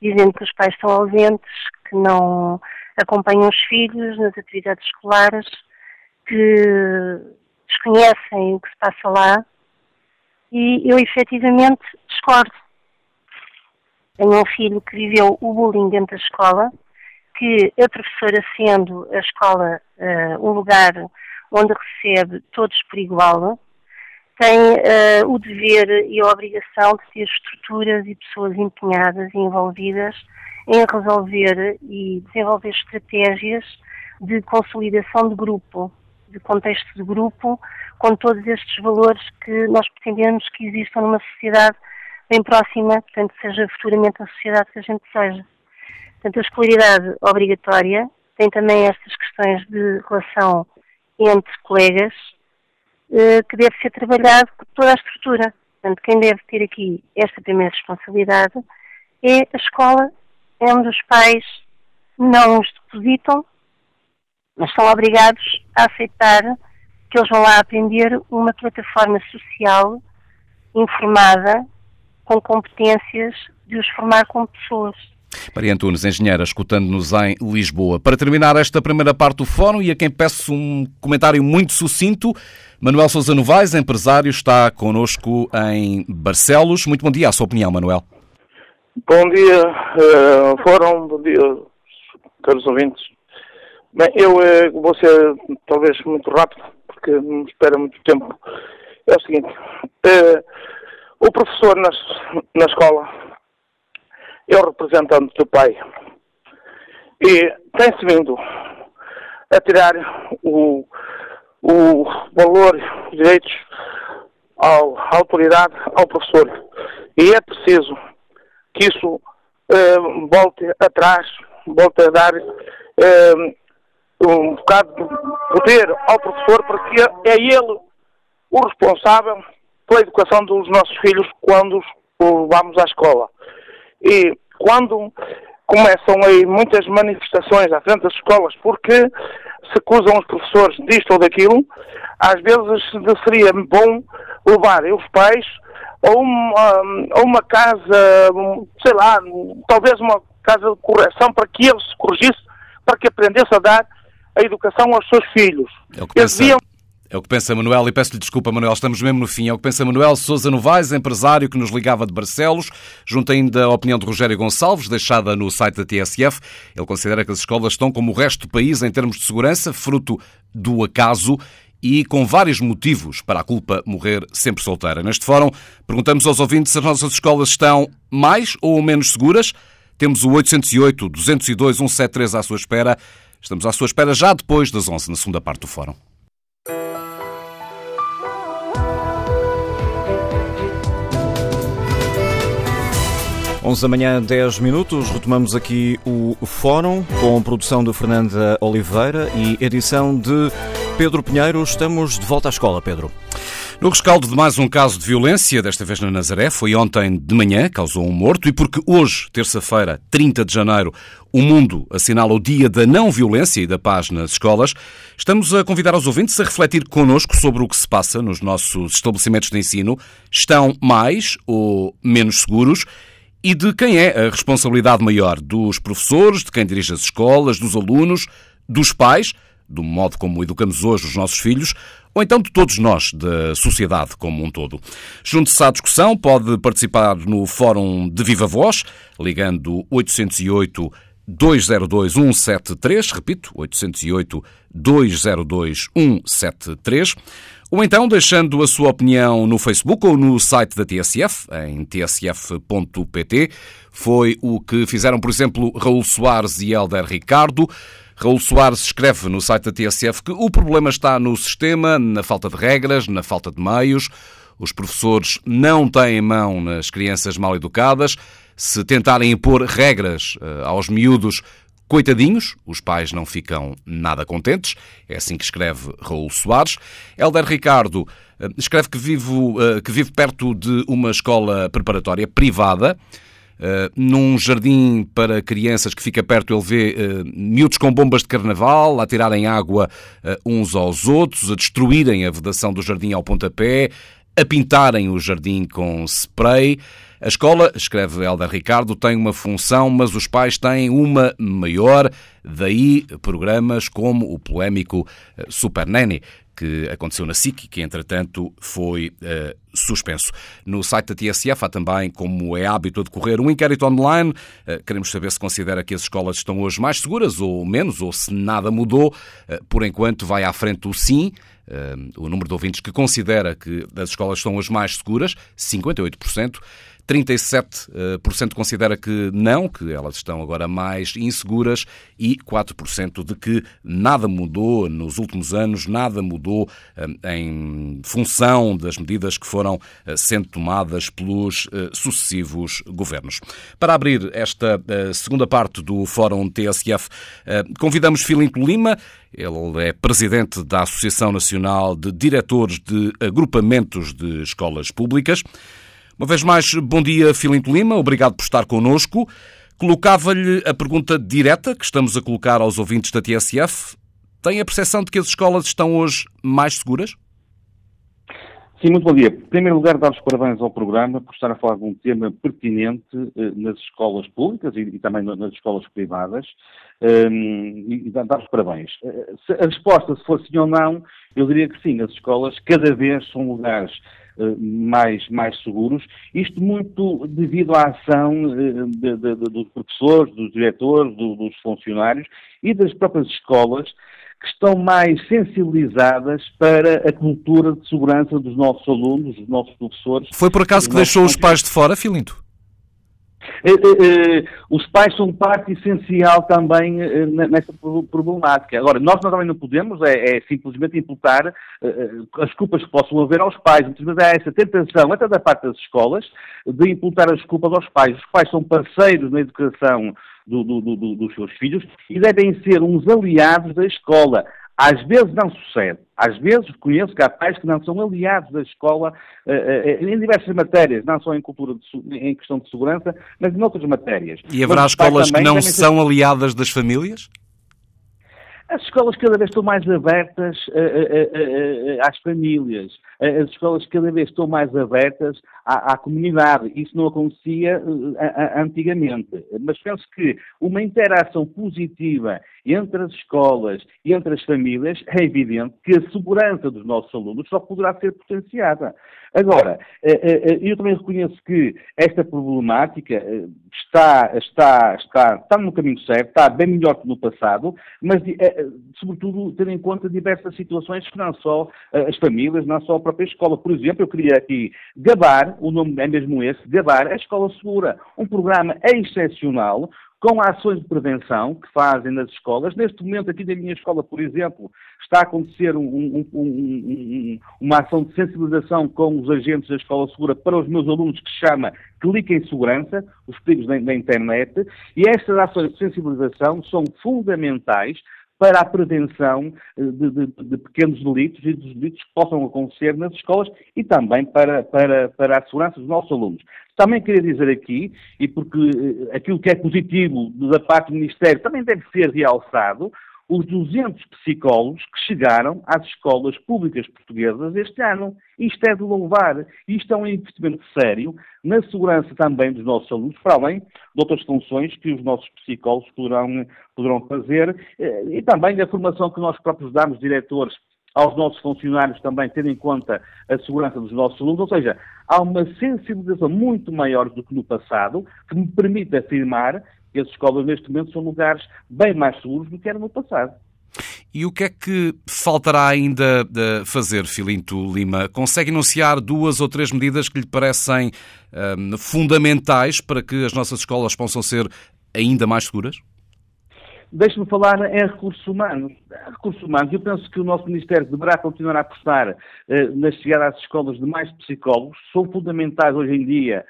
[SPEAKER 9] dizendo que os pais estão ausentes, que não acompanham os filhos nas atividades escolares, que desconhecem o que se passa lá, e eu efetivamente discordo tenho um filho que viveu o bullying dentro da escola, que a professora sendo a escola uh, um lugar onde recebe todos por igual, tem uh, o dever e a obrigação de ter estruturas e pessoas empenhadas e envolvidas em resolver e desenvolver estratégias de consolidação de grupo, de contexto de grupo, com todos estes valores que nós pretendemos que existam numa sociedade bem próxima, portanto, seja futuramente a sociedade que a gente seja. Portanto, a escolaridade obrigatória tem também estas questões de relação entre colegas, eh, que deve ser trabalhado com toda a estrutura. Portanto, quem deve ter aqui esta primeira responsabilidade é a escola, é onde os pais não os depositam, mas são obrigados a aceitar que eles vão lá aprender uma plataforma social informada com competências de os formar como pessoas.
[SPEAKER 1] Maria Antunes, engenheira, escutando-nos em Lisboa. Para terminar esta primeira parte do fórum e a quem peço um comentário muito sucinto, Manuel Sousa Novaes, empresário, está connosco em Barcelos. Muito bom dia, a sua opinião, Manuel.
[SPEAKER 10] Bom dia, uh, fórum, bom dia, caros ouvintes. Bem, eu uh, vou ser talvez muito rápido, porque não espera muito tempo. É o seguinte, uh, o professor na, na escola é o representante do pai e tem-se vindo a tirar o, o valor, os direitos à autoridade, ao professor. E é preciso que isso uh, volte atrás, volte a dar uh, um bocado de poder ao professor, porque é ele o responsável pela educação dos nossos filhos quando os levamos à escola. E quando começam aí muitas manifestações à frente das escolas porque se acusam os professores disto ou daquilo, às vezes seria bom levar os pais a uma, a uma casa, sei lá, talvez uma casa de correção para que eles se corrigissem, para que aprendesse a dar a educação aos seus filhos.
[SPEAKER 1] É o que pensa, deviam... é o que pensa Manuel, e peço-lhe desculpa, Manuel, estamos mesmo no fim. É o que pensa Manuel Sousa Novaes, empresário que nos ligava de Barcelos, junto ainda a opinião de Rogério Gonçalves, deixada no site da TSF. Ele considera que as escolas estão como o resto do país em termos de segurança, fruto do acaso e com vários motivos para a culpa morrer sempre solteira. Neste fórum, perguntamos aos ouvintes se as nossas escolas estão mais ou menos seguras. Temos o 808-202-173 à sua espera. Estamos à sua espera já depois das 11, na segunda parte do fórum. 11 da manhã, 10 minutos. Retomamos aqui o Fórum com produção de Fernanda Oliveira e edição de Pedro Pinheiro. Estamos de volta à escola, Pedro. No rescaldo de mais um caso de violência, desta vez na Nazaré, foi ontem de manhã, causou um morto, e porque hoje, terça-feira, 30 de janeiro, o mundo assinala o Dia da Não Violência e da Paz nas escolas, estamos a convidar os ouvintes a refletir connosco sobre o que se passa nos nossos estabelecimentos de ensino. Estão mais ou menos seguros? E de quem é a responsabilidade maior? Dos professores, de quem dirige as escolas, dos alunos, dos pais, do modo como educamos hoje os nossos filhos, ou então de todos nós, da sociedade como um todo. Junte-se à discussão, pode participar no Fórum de Viva Voz, ligando 808 202 173, repito, 808 202 173 ou então deixando a sua opinião no Facebook ou no site da TSF, em tsf.pt. Foi o que fizeram, por exemplo, Raul Soares e Helder Ricardo. Raul Soares escreve no site da TSF que o problema está no sistema, na falta de regras, na falta de meios. Os professores não têm mão nas crianças mal educadas. Se tentarem impor regras eh, aos miúdos, Coitadinhos, os pais não ficam nada contentes, é assim que escreve Raul Soares. Helder Ricardo eh, escreve que vive, eh, que vive perto de uma escola preparatória privada. Uh, num jardim para crianças que fica perto, ele vê miúdos com bombas de carnaval a tirarem água uns aos outros, a destruírem a vedação do jardim ao pontapé, a pintarem o jardim com spray. A escola, escreve Helder Ricardo, tem uma função, mas os pais têm uma maior, daí programas como o polémico eh, Super Nanny, que aconteceu na SIC que, entretanto, foi uh, suspenso. No site da TSF há também, como é hábito a decorrer, um inquérito online. Uh, queremos saber se considera que as escolas estão hoje mais seguras ou menos, ou se nada mudou. Uh, por enquanto, vai à frente o sim. o número de ouvintes que considera que as escolas estão hoje mais seguras, 58%. 37% eh, considera que não, que elas estão agora mais inseguras e 4% de que nada mudou nos últimos anos, nada mudou eh, em função das medidas que foram eh, sendo tomadas pelos sucessivos governos. Para abrir esta segunda parte do Fórum TSF, convidamos Filinto Lima, ele é presidente da Associação Nacional de Diretores de Agrupamentos de Escolas Públicas. Uma vez mais, bom dia, Filinto Lima, obrigado por estar connosco. Colocava-lhe a pergunta direta que estamos a colocar aos ouvintes da TSF. Tem a percepção de que as escolas estão hoje mais seguras?
[SPEAKER 2] Sim, muito bom dia. Em primeiro lugar, dar os parabéns ao programa por estar a falar de um tema pertinente eh, nas escolas públicas e, e, também nas escolas privadas um, e dar os parabéns. Eh, se a resposta, se fosse sim ou não, eu diria que sim, as escolas cada vez são lugares
[SPEAKER 11] mais, mais seguros. Isto muito devido à ação de, de, de, dos professores, dos diretores, do, dos funcionários e das próprias escolas que estão mais sensibilizadas para a cultura de segurança dos nossos alunos, dos nossos professores.
[SPEAKER 1] Foi por acaso que deixou os pais de fora, Filinto?
[SPEAKER 11] Eh, eh, eh, os pais são parte essencial também nesta problemática. Agora, nós também não podemos é, é simplesmente imputar as culpas que possam haver aos pais. Muitas vezes há essa tentação, até da parte das escolas, de imputar as culpas aos pais. Os pais são parceiros na educação do, do, do, dos seus filhos e devem ser uns aliados da escola. Às vezes não sucede. Às vezes conheço que há pais que não são aliados da escola uh, uh, em diversas matérias, não só em cultura, de, em questão de segurança, mas em outras matérias.
[SPEAKER 1] E haverá mas escolas que não são ser... aliadas das famílias?
[SPEAKER 11] As escolas cada vez estão mais abertas uh, às famílias. As escolas cada vez estão mais abertas à, à comunidade. Isso não acontecia antigamente. Mas penso que uma interação positiva entre as escolas e entre as famílias, é evidente que a segurança dos nossos alunos só poderá ser potenciada. Agora, eu também reconheço que esta problemática está, está, está, está no caminho certo, está bem melhor que no passado, mas, sobretudo, tendo em conta diversas situações que não só as famílias, não só a própria escola. Por exemplo, eu queria aqui gabar, o nome é mesmo esse, gabar a Escola Segura, um programa excepcional, com ações de prevenção que fazem nas escolas. Neste momento, aqui na minha escola, por exemplo, está a acontecer um, um, um, uma ação de sensibilização com os agentes da Escola Segura para os meus alunos que se chama Clique em Segurança, os perigos da, da internet, e estas ações de sensibilização são fundamentais para a prevenção eh, de, de, de, pequenos delitos e dos delitos que possam acontecer nas escolas e também para, para, para a segurança dos nossos alunos. Também queria dizer aqui, e porque eh, aquilo que é positivo da parte do Ministério também deve ser realçado, os 200 psicólogos que chegaram às escolas públicas portuguesas este ano. Isto é de louvar. Isto é um investimento sério na segurança também dos nossos alunos, para além de outras funções que os nossos psicólogos poderão, poderão fazer eh, e também da formação que nós próprios damos, diretores, aos nossos funcionários também ter em conta a segurança dos nossos alunos, ou seja, há uma sensibilização muito maior do que no passado, que me permite afirmar que as escolas neste momento são lugares bem mais seguros do que eram no passado.
[SPEAKER 1] E o que é que faltará ainda fazer, Filinto Lima? Consegue enunciar duas ou três medidas que lhe parecem hum, fundamentais para que as nossas escolas possam ser ainda mais seguras?
[SPEAKER 11] Deixe-me falar em recursos humanos. Recursos humanos, eu penso que o nosso Ministério deverá continuar a apostar eh, na chegada às escolas de mais psicólogos. São fundamentais hoje em dia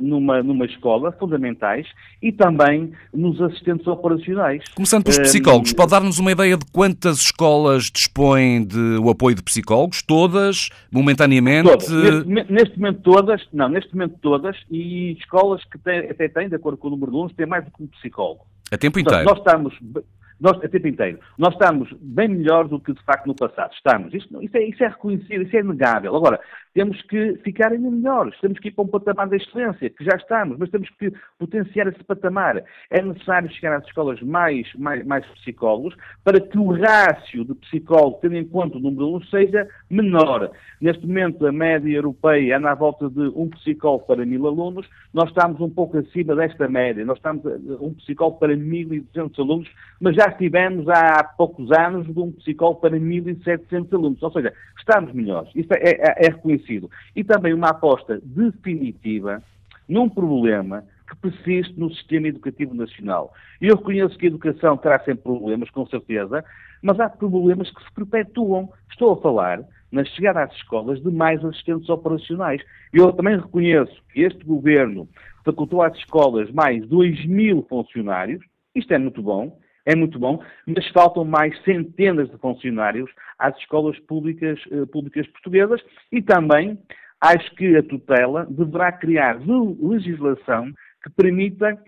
[SPEAKER 11] numa, numa escola, fundamentais, e também nos assistentes operacionais.
[SPEAKER 1] Começando pelos psicólogos, pode dar-nos uma ideia de quantas escolas dispõem de o apoio de psicólogos? Todas? Momentaneamente?
[SPEAKER 11] Todas. Neste, neste, momento todas, não, neste momento todas, e escolas que têm, até têm, de acordo com o número de alunos, têm mais do que um psicólogo.
[SPEAKER 1] A tempo inteiro?
[SPEAKER 11] Portanto, nós estamos nós, a tempo inteiro. Nós estamos bem melhor do que de facto no passado. Estamos. Isso, é, isso é reconhecido, isso é inegável. Agora, temos que ficar ainda melhores, temos que ir para um patamar da excelência, que já estamos, mas temos que potenciar esse patamar. É necessário chegar às escolas mais, mais, mais psicólogos para que o rácio de psicólogos, tendo em conta o número de alunos, seja menor. Neste momento, a média europeia anda à volta de um psicólogo para mil alunos, nós estamos um pouco acima desta média, nós estamos um psicólogo para 1.200 alunos, mas já estivemos há poucos anos de um psicólogo para 1.700 alunos, ou seja, estamos melhores. Isso é, é, é reconhecido e também uma aposta definitiva num problema que persiste no sistema educativo nacional. Eu reconheço que a educação terá sempre problemas, com certeza, mas há problemas que se perpetuam. Estou a falar na chegada às escolas de mais assistentes operacionais. Eu também reconheço que este governo facultou às escolas mais 2 mil funcionários, isto é muito bom, é muito bom, mas faltam mais centenas de funcionários às escolas públicas, eh, públicas portuguesas e também acho que a tutela deverá criar legislação que permita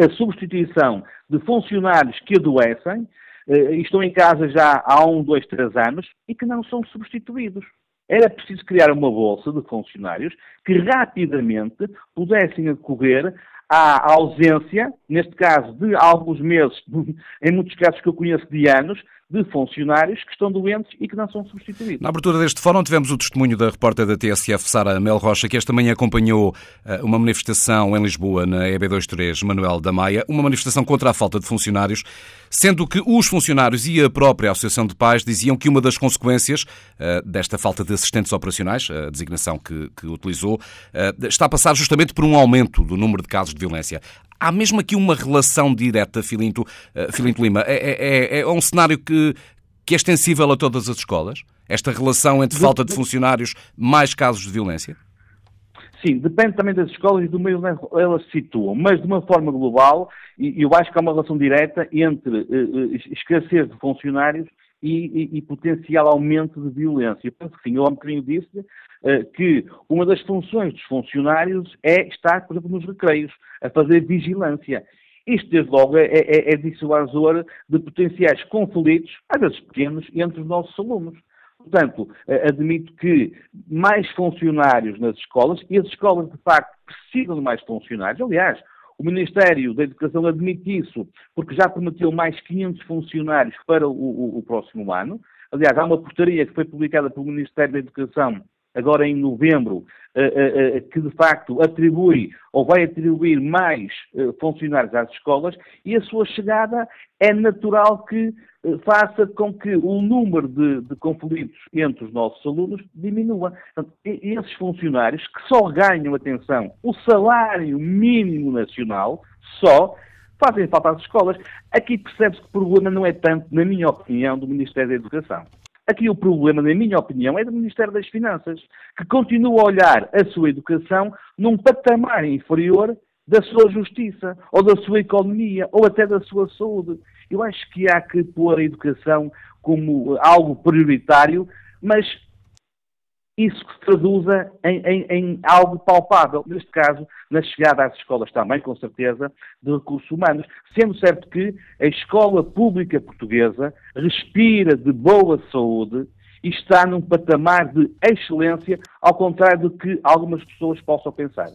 [SPEAKER 11] a substituição de funcionários que adoecem eh, e estão em casa já há um, dois, três anos e que não são substituídos. Era preciso criar uma bolsa de funcionários que rapidamente pudessem acorrer há ausência, neste caso de alguns meses, em muitos casos que eu conheço de anos, de funcionários que estão doentes e que não são substituídos.
[SPEAKER 1] Na abertura deste fórum tivemos o testemunho da repórter da TSF, Sara Mel Rocha, que esta manhã acompanhou eh, uma manifestação em Lisboa, na EB23 Manuel da Maia, uma manifestação contra a falta de funcionários, sendo que os funcionários e a própria Associação de Pais diziam que uma das consequências uh, desta falta de assistentes operacionais, a designação que, que utilizou, uh, está a passar justamente por um aumento do número de casos de violência. Há mesmo aqui uma relação direta, Filinto, uh, Filinto Lima. É, é, é, é um cenário que, que é extensível a todas as escolas? Esta relação entre falta de funcionários mais casos de violência?
[SPEAKER 11] Sim, depende também das escolas e do meio onde elas se situam, mas de uma forma global, e eu acho que há uma relação direta entre uh, escassez de funcionários e, e, e, potencial aumento de violência. Eu penso que sim, eu há um disse uh, que uma das funções dos funcionários é estar, por exemplo, nos recreios, a fazer vigilância. Isto, desde logo, é, é, é dissuasor de potenciais conflitos, às vezes pequenos, entre os nossos alunos. Portanto, admito que mais funcionários nas escolas, e as escolas, de facto, precisam de mais funcionários. Aliás, o Ministério da Educação admite isso, porque já prometeu mais 500 funcionários para o, o, o próximo ano. Aliás, há uma portaria que foi publicada pelo Ministério da Educação agora em novembro, eh, eh, eh, que de facto atribui ou vai atribuir mais funcionários às escolas e a sua chegada é natural que faça com que o número de, de conflitos entre os nossos alunos diminua. Portanto, esses funcionários que só ganham, atenção, o salário mínimo nacional, só, fazem falta às escolas. Aqui percebe-se que o problema não é tanto, na minha opinião, do Ministério da Educação. Aqui o problema, na minha opinião, é do Ministério das Finanças, que continua a olhar a sua educação num patamar inferior da sua justiça, ou da sua economia, ou até da sua saúde. Eu acho que há que pôr a educação como algo prioritário, mas isso que se traduza em, em, em, algo palpável, neste caso, na chegada às escolas também, com certeza, de recursos humanos, sendo certo que a escola pública portuguesa respira de boa saúde e está num patamar de excelência, ao contrário do que algumas pessoas possam pensar.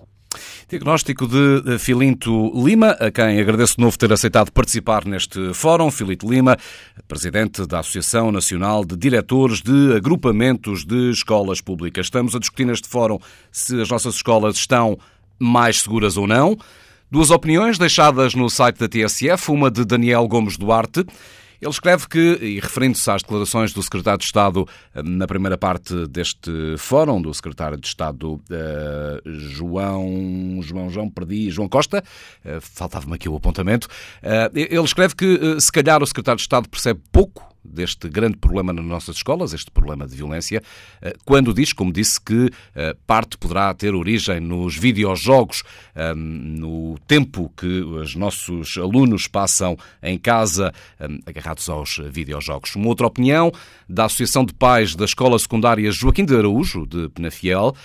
[SPEAKER 1] Diagnóstico de Filinto Lima, a quem agradeço de novo ter aceitado participar neste fórum. Filinto Lima, presidente da Associação Nacional de Diretores de Agrupamentos de Escolas Públicas. Estamos a discutir neste fórum se as nossas escolas estão mais seguras ou não. Duas opiniões deixadas no site da TSF, uma de Daniel Gomes Duarte. Ele escreve que, e referindo-se às declarações do secretário de Estado eh, na primeira parte deste fórum, do secretário de Estado uh, João, João, João, perdi, João Costa, uh, faltava-me aqui o apontamento, uh, ele escreve que, se calhar, o secretário de Estado percebe pouco deste grande problema nas nossas escolas, este problema de violência, eh, quando diz, como disse, que eh, parte poderá ter origem nos videojogos, ehm, no tempo que os nossos alunos passam em casa agarrados aos videojogos. Uma outra opinião da Associação de Pais da Escola Secundária Joaquim de Araújo, de Penafiel,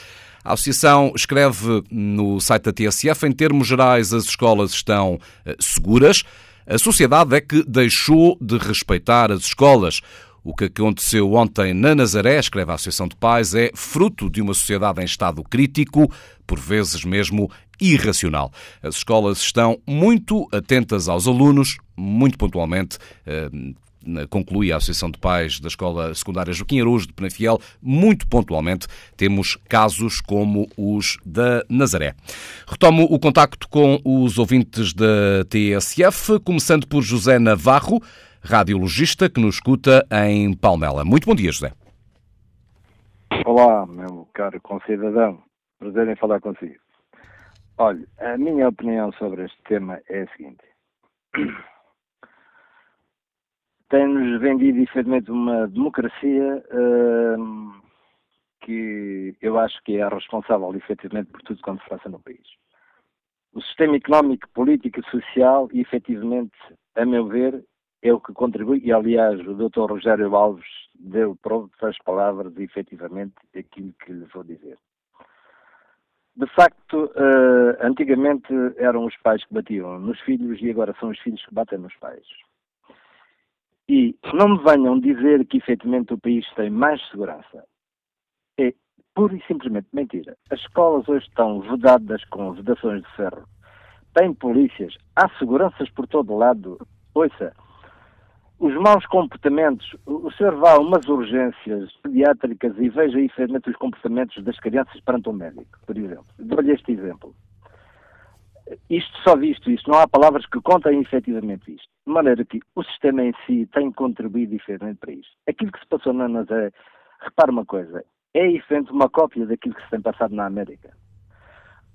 [SPEAKER 1] a Associação escreve no site da TSF, em termos gerais, as escolas estão eh, seguras. A sociedade é que deixou de respeitar as escolas. O que aconteceu ontem na Nazaré, escreve a Associação de Pais, é fruto de uma sociedade em estado crítico, por vezes mesmo irracional. As escolas estão muito atentas aos alunos, muito pontualmente, eh, conclui a Associação de Pais da Escola Secundária Joaquim Araújo de Penafiel, muito pontualmente temos casos como os da Nazaré. Retomo o contacto com os ouvintes da TSF, começando por José Navarro, radiologista que nos escuta em Palmela. Muito bom dia, José.
[SPEAKER 6] Olá, meu caro concidadão. Prazer em falar consigo. Olha, a minha opinião sobre este tema é a seguinte tem-nos vendido efetivamente uma democracia uh, que eu acho que é responsável efetivamente por tudo quanto se passa no país. O sistema económico, político e social, efetivamente, a meu ver, é o que contribui, e aliás o Dr. Rogério Alves deu prontas palavras efetivamente aquilo que lhe vou dizer. De facto, uh, antigamente eram os pais que batiam nos filhos e agora são os filhos que batem nos pais. E não me venham dizer que efetivamente o país tem mais segurança. É pura e simplesmente mentira. As escolas hoje estão vedadas com vedações de ferro. tem polícias, há seguranças por todo lado. Ouça, os maus comportamentos, o senhor vá a umas urgências pediátricas e veja infelizmente os comportamentos das crianças perante um médico, por exemplo. Dou-lhe este exemplo. Isto só visto isto, não há palavras que contem efetivamente isto. De maneira que o sistema em si tem contribuído diferente para isto. Aquilo que se passou na Nazaré, repare uma coisa, é diferente uma cópia daquilo que se tem passado na América.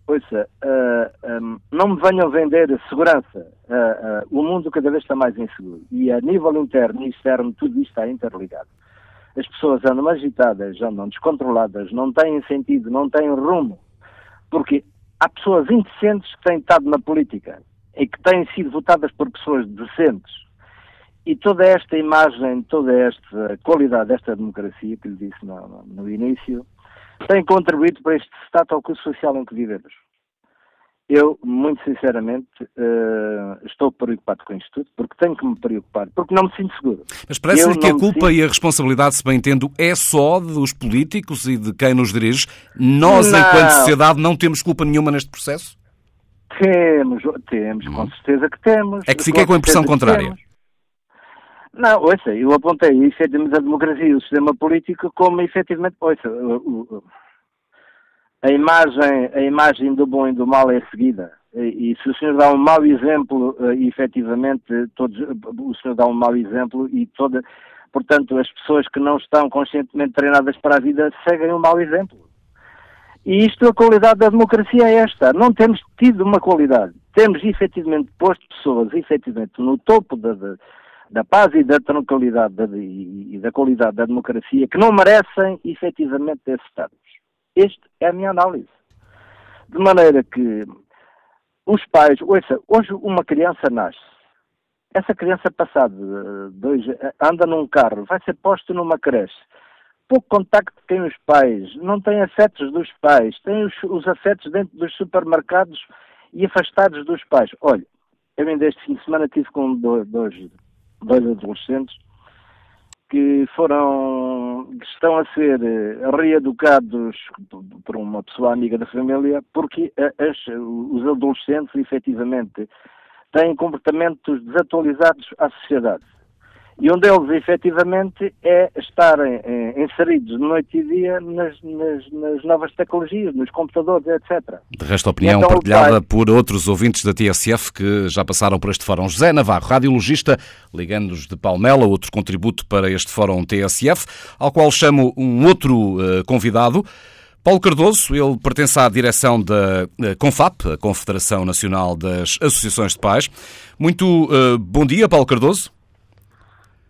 [SPEAKER 6] Ouça, uh, um, não me venham vender segurança. Uh, uh, o mundo cada vez está mais inseguro. E a nível interno e externo, tudo isto está interligado. As pessoas andam agitadas, andam descontroladas, não têm sentido, não têm rumo. Porque há pessoas indecentes que têm estado na política e que têm sido votadas por pessoas decentes. E toda esta imagem, toda esta qualidade desta democracia, que lhe disse no, no início, tem contribuído para este status social em que vivemos. Eu, muito sinceramente, uh, estou preocupado com isto tudo, porque tenho que me preocupar, porque não me sinto seguro.
[SPEAKER 1] Mas parece-lhe que a culpa sinto... e a responsabilidade, se bem entendo, é só dos políticos e de quem nos dirige. Nós, não. enquanto sociedade, não temos culpa nenhuma neste processo?
[SPEAKER 6] Temos, temos, com hum. certeza que temos.
[SPEAKER 1] É que fiquei com, com a impressão contrária.
[SPEAKER 6] Não, ouça, eu apontei efetivamente a democracia e o sistema político como efetivamente, ouça, a imagem, a imagem do bom e do mal é seguida. E, e se o senhor dá um mau exemplo, e, efetivamente, todos, o senhor dá um mau exemplo e toda, portanto, as pessoas que não estão conscientemente treinadas para a vida seguem um mau exemplo. E isto, a qualidade da democracia é esta. Não temos tido uma qualidade. Temos efetivamente posto pessoas, efetivamente, no topo da, da da paz e da tranquilidade da, e, e, da qualidade da democracia que não merecem efetivamente esse status. Esta é a minha análise. De maneira que os pais, ouça, hoje uma criança nasce, essa criança passado dois, anda num carro, vai ser posto numa creche, pouco contacto tem os pais, não tem afetos dos pais, tem os, os afetos dentro dos supermercados e afastados dos pais. Olha, eu ainda este fim de semana tive com dois dois adolescentes que foram, que estão a ser eh, reeducados por uma pessoa amiga da família, porque as, os adolescentes, efetivamente, têm comportamentos desatualizados à sociedade. E um deles, efetivamente, é estarem eh, inseridos noite e dia nas, nas, nas, novas tecnologias, nos computadores, etc.
[SPEAKER 1] De resto, a opinião então, partilhada por outros ouvintes da TSF que já passaram por este fórum. José Navarro, radiologista, ligando-nos de Palmela, outro contributo para este fórum TSF, ao qual chamo um outro uh, convidado. Paulo Cardoso, ele pertence à direção da eh, CONFAP, a Confederação Nacional das Associações de Pais. Muito uh, bom dia, Paulo Cardoso.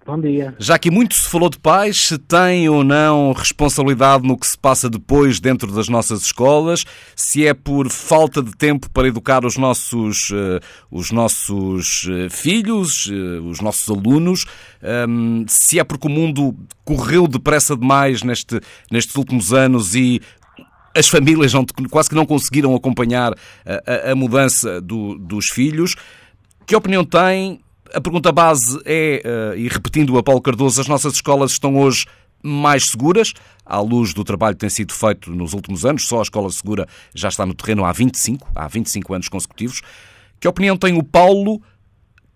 [SPEAKER 12] Bom dia.
[SPEAKER 1] Já que muito se falou de pais, se têm ou não responsabilidade no que se passa depois dentro das nossas escolas, se é por falta de tempo para educar os nossos, uh, os nossos uh, filhos, uh, os nossos alunos, um, ehm, se é porque o mundo correu depressa demais neste, nestes últimos anos e as famílias não, quase que não conseguiram acompanhar a, a, a mudança do, dos filhos. Que opinião tem a pergunta base é, eh, e repetindo a Paulo Cardoso, as nossas escolas estão hoje mais seguras, à luz do trabalho que tem sido feito nos últimos anos, só a Escola Segura já está no terreno há 25, há 25 anos consecutivos. Que opinião tem o Paulo,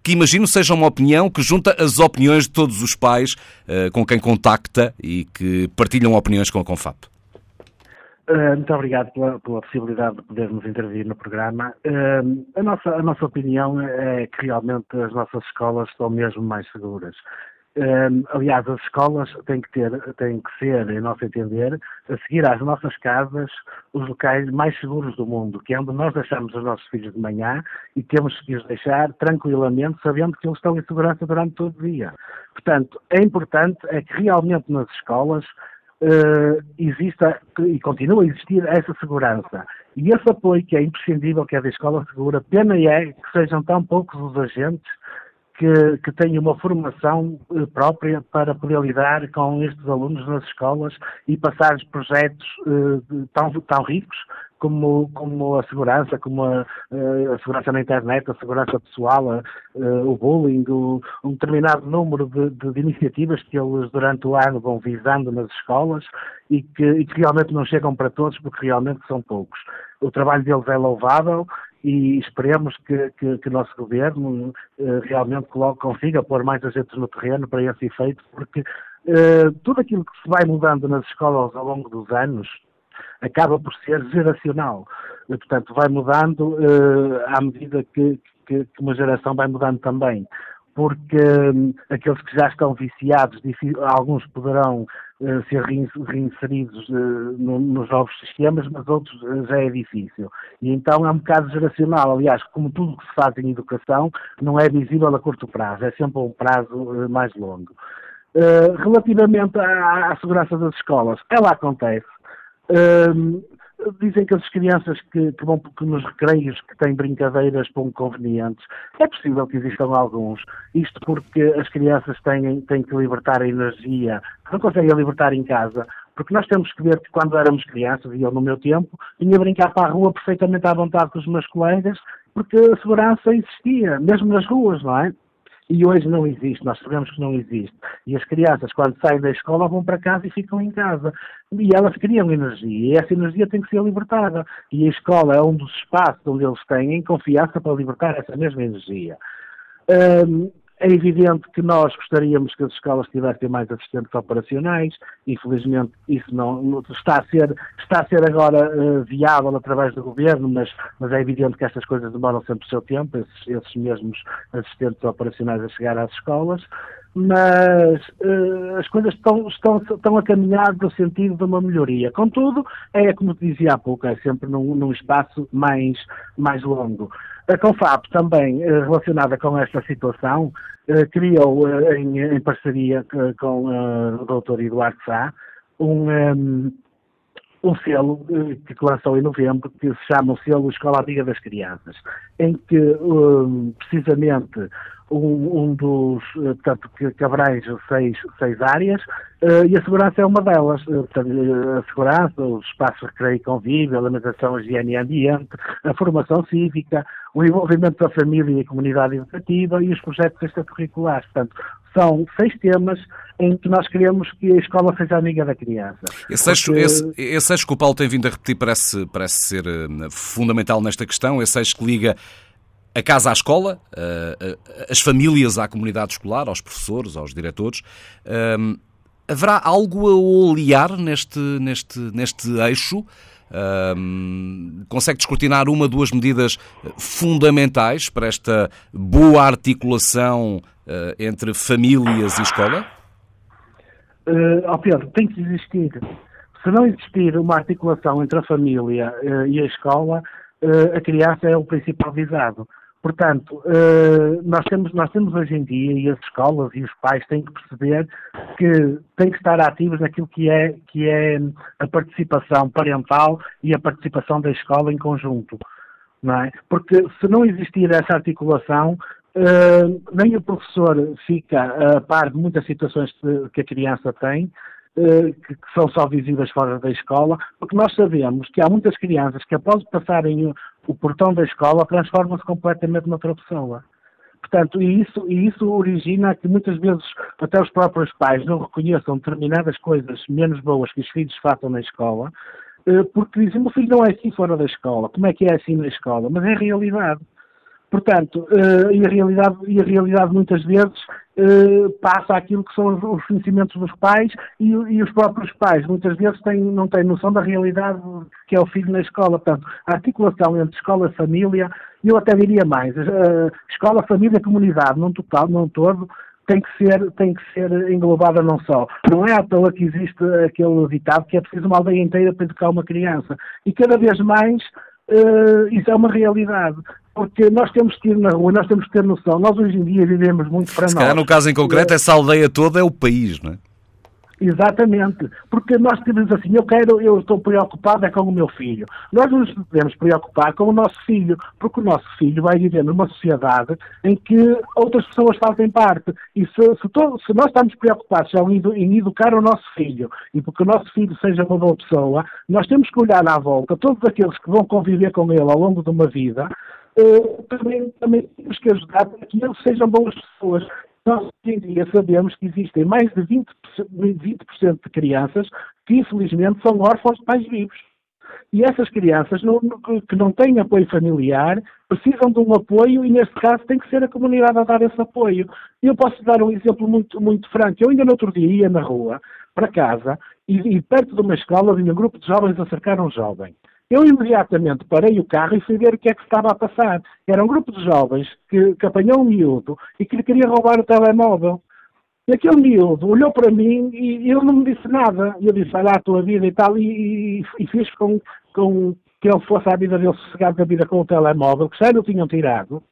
[SPEAKER 1] que imagino seja uma opinião que junta as opiniões de todos os pais uh, com quem contacta e que partilham opiniões com a Confap?
[SPEAKER 12] Uh, muito obrigado pela, pela, possibilidade de podermos intervir no programa. Uh, a, nossa, a nossa opinião é que realmente as nossas escolas estão mesmo mais seguras. Uh, aliás, as escolas têm que, ter, têm que ser, em nosso entender, a seguir às nossas casas, os locais mais seguros do mundo, que é onde nós deixamos os nossos filhos de manhã e temos que os deixar tranquilamente, sabendo que eles estão em segurança durante todo o dia. Portanto, é importante é que realmente nas escolas uh, exista e continua a existir essa segurança. E esse apoio que é imprescindível, que é da escola segura, pena é que sejam tão poucos os agentes que, que tenham uma formação uh, própria para poder lidar com estes alunos nas escolas e passar projetos uh, tão, tão ricos como, como a segurança, como a, a, segurança na internet, a segurança pessoal, a, a, o bullying, o, um determinado número de, de, de, iniciativas que eles durante o ano vão visando nas escolas e que, e que realmente não chegam para todos porque realmente são poucos. O trabalho deles é louvável e esperemos que, que, que o nosso governo uh, realmente coloque, consiga pôr mais agentes no terreno para esse efeito, porque tudo aquilo que se vai mudando nas escolas ao longo dos anos acaba por ser geracional. Portanto, vai mudando uh, à medida que, que, que uma geração vai mudando também porque hum, aqueles que já estão viciados, alguns poderão uh, ser reinseridos uh, no, nos novos sistemas, mas outros uh, já é difícil. E então é um bocado geracional. Aliás, como tudo que se faz em educação, não é visível a curto prazo, é sempre um prazo mais longo. relativamente à, à, segurança das escolas, ela acontece. Hum, dizem que as crianças que, que vão que nos recreios que têm brincadeiras pouco convenientes, é possível que existam alguns. Isto porque as crianças têm, têm que libertar a energia, que não conseguem libertar em casa. Porque nós temos que ver que quando éramos crianças, e eu no meu tempo, vinha brincar para a rua perfeitamente à vontade com os meus colegas, porque a segurança existia, mesmo nas ruas, não é? E hoje não existe, nós sabemos que não existe. E as crianças, quando saem da escola, vão para casa e ficam em casa. E elas criam energia, e essa energia tem que ser libertada. E a escola é um dos espaços onde eles têm confiança para libertar essa mesma energia. Um, é evidente que nós gostaríamos que as escolas tivessem mais assistentes operacionais, infelizmente isso não está a ser, está a ser agora uh, viável através do governo, mas, mas é evidente que estas coisas demoram sempre o seu tempo, esses, esses mesmos assistentes operacionais a chegar às escolas, mas uh, as coisas estão, estão, estão a caminhar no sentido de uma melhoria. Contudo, é como dizia há pouco, é sempre num, num espaço mais, mais longo. A CONFAP também, eh, relacionada com esta situação, eh, criou em, em parceria com o Dr. Eduardo Sá um, ehm, um selo que lançou em novembro que se chama o selo Escola Amiga das Crianças, em que um, precisamente um, um dos, eh, portanto, que, que abrange seis, seis áreas, uh, e a segurança é uma delas. Uh, portanto, a segurança, os espaços de recreio e convívio, a alimentação, higiene e ambiente, a formação cívica, o envolvimento da família e comunidade educativa e os projetos extracurriculares. Portanto, são seis temas em que nós queremos que a escola seja amiga da criança.
[SPEAKER 1] Esse eixo, Porque... esse, esse eixo que o Paulo tem vindo a repetir parece, parece ser fundamental nesta questão, esse eixo que liga a casa à escola, as famílias à comunidade escolar, aos professores, aos diretores. Hum, haverá algo a olear neste, neste, neste eixo? Um, consegue descortinar uma, duas medidas fundamentais para esta boa articulação entre famílias e escola?
[SPEAKER 12] Uh, oh Pedro, tem que existir. Se não existir uma articulação entre a família uh, e a escola, uh, a criança é o principal visado. Portanto, uh, nós, temos, nós temos hoje em dia, e as escolas e os pais têm que perceber que têm que estar ativos naquilo que é, que é a participação parental e a participação da escola em conjunto. Não é? Porque se não existir essa articulação, uh, nem o professor fica a par de muitas situações que a criança tem, eh, que, são só visíveis fora da escola, porque nós sabemos que há muitas crianças que após passarem o, portão da escola transformam-se completamente noutra pessoa. Portanto, e isso, e isso origina que muitas vezes até os próprios pais não reconheçam determinadas coisas menos boas que os filhos façam na escola, eh, porque dizem, o filho não é assim fora da escola, como é que é assim na escola? Mas é realidade. Portanto, uh, e, a realidade, e a realidade muitas vezes uh, passa aquilo que são os, conhecimentos dos pais e, e, os próprios pais muitas vezes têm, não têm noção da realidade que é o filho na escola. Portanto, a articulação entre escola e família, eu até diria mais, uh, escola, família, comunidade, num total, num todo, tem que ser, tem que ser englobada não só. Não é à toa que existe aquele ditado que é preciso uma aldeia inteira para educar uma criança. E cada vez mais uh, isso é uma realidade. Porque nós temos que ir na rua, nós temos que ter noção. Nós hoje em dia vivemos muito para
[SPEAKER 1] Se
[SPEAKER 12] nós.
[SPEAKER 1] no caso em concreto, essa aldeia toda é o país, não é?
[SPEAKER 12] Exatamente, porque nós temos assim, eu quero, eu estou preocupado é com o meu filho. Nós nos devemos preocupar com o nosso filho, porque o nosso filho vai viver numa sociedade em que outras pessoas fazem parte. E se, se, todo, se nós estamos preocupados em, em, educar o nosso filho e porque o nosso filho seja uma boa pessoa, nós temos que olhar à volta todos aqueles que vão conviver com ele ao longo de uma vida Uh, também, também temos que ajudar para que eles sejam boas pessoas. Nós hoje em dia sabemos que existem mais de 20%, 20 de crianças que infelizmente são órfãos de pais vivos. E essas crianças não, que não têm apoio familiar precisam de um apoio e, neste caso, tem que ser a comunidade a dar esse apoio. Eu posso dar um exemplo muito, muito franco. Eu ainda no outro dia ia na rua, para casa, e, e perto de uma escola vinha um grupo de jovens a cercar um jovem. Eu imediatamente parei o carro e fui ver o que é que estava a passar. Era um grupo de jovens que, que apanhou um miúdo e que lhe queria roubar o telemóvel. E aquele miúdo olhou para mim e ele não me disse nada. Eu disse, lá a tua vida e tal, e, e, e fiz com, com que ele fosse à vida dele sossegado da vida com o telemóvel, que já não tinham tirado.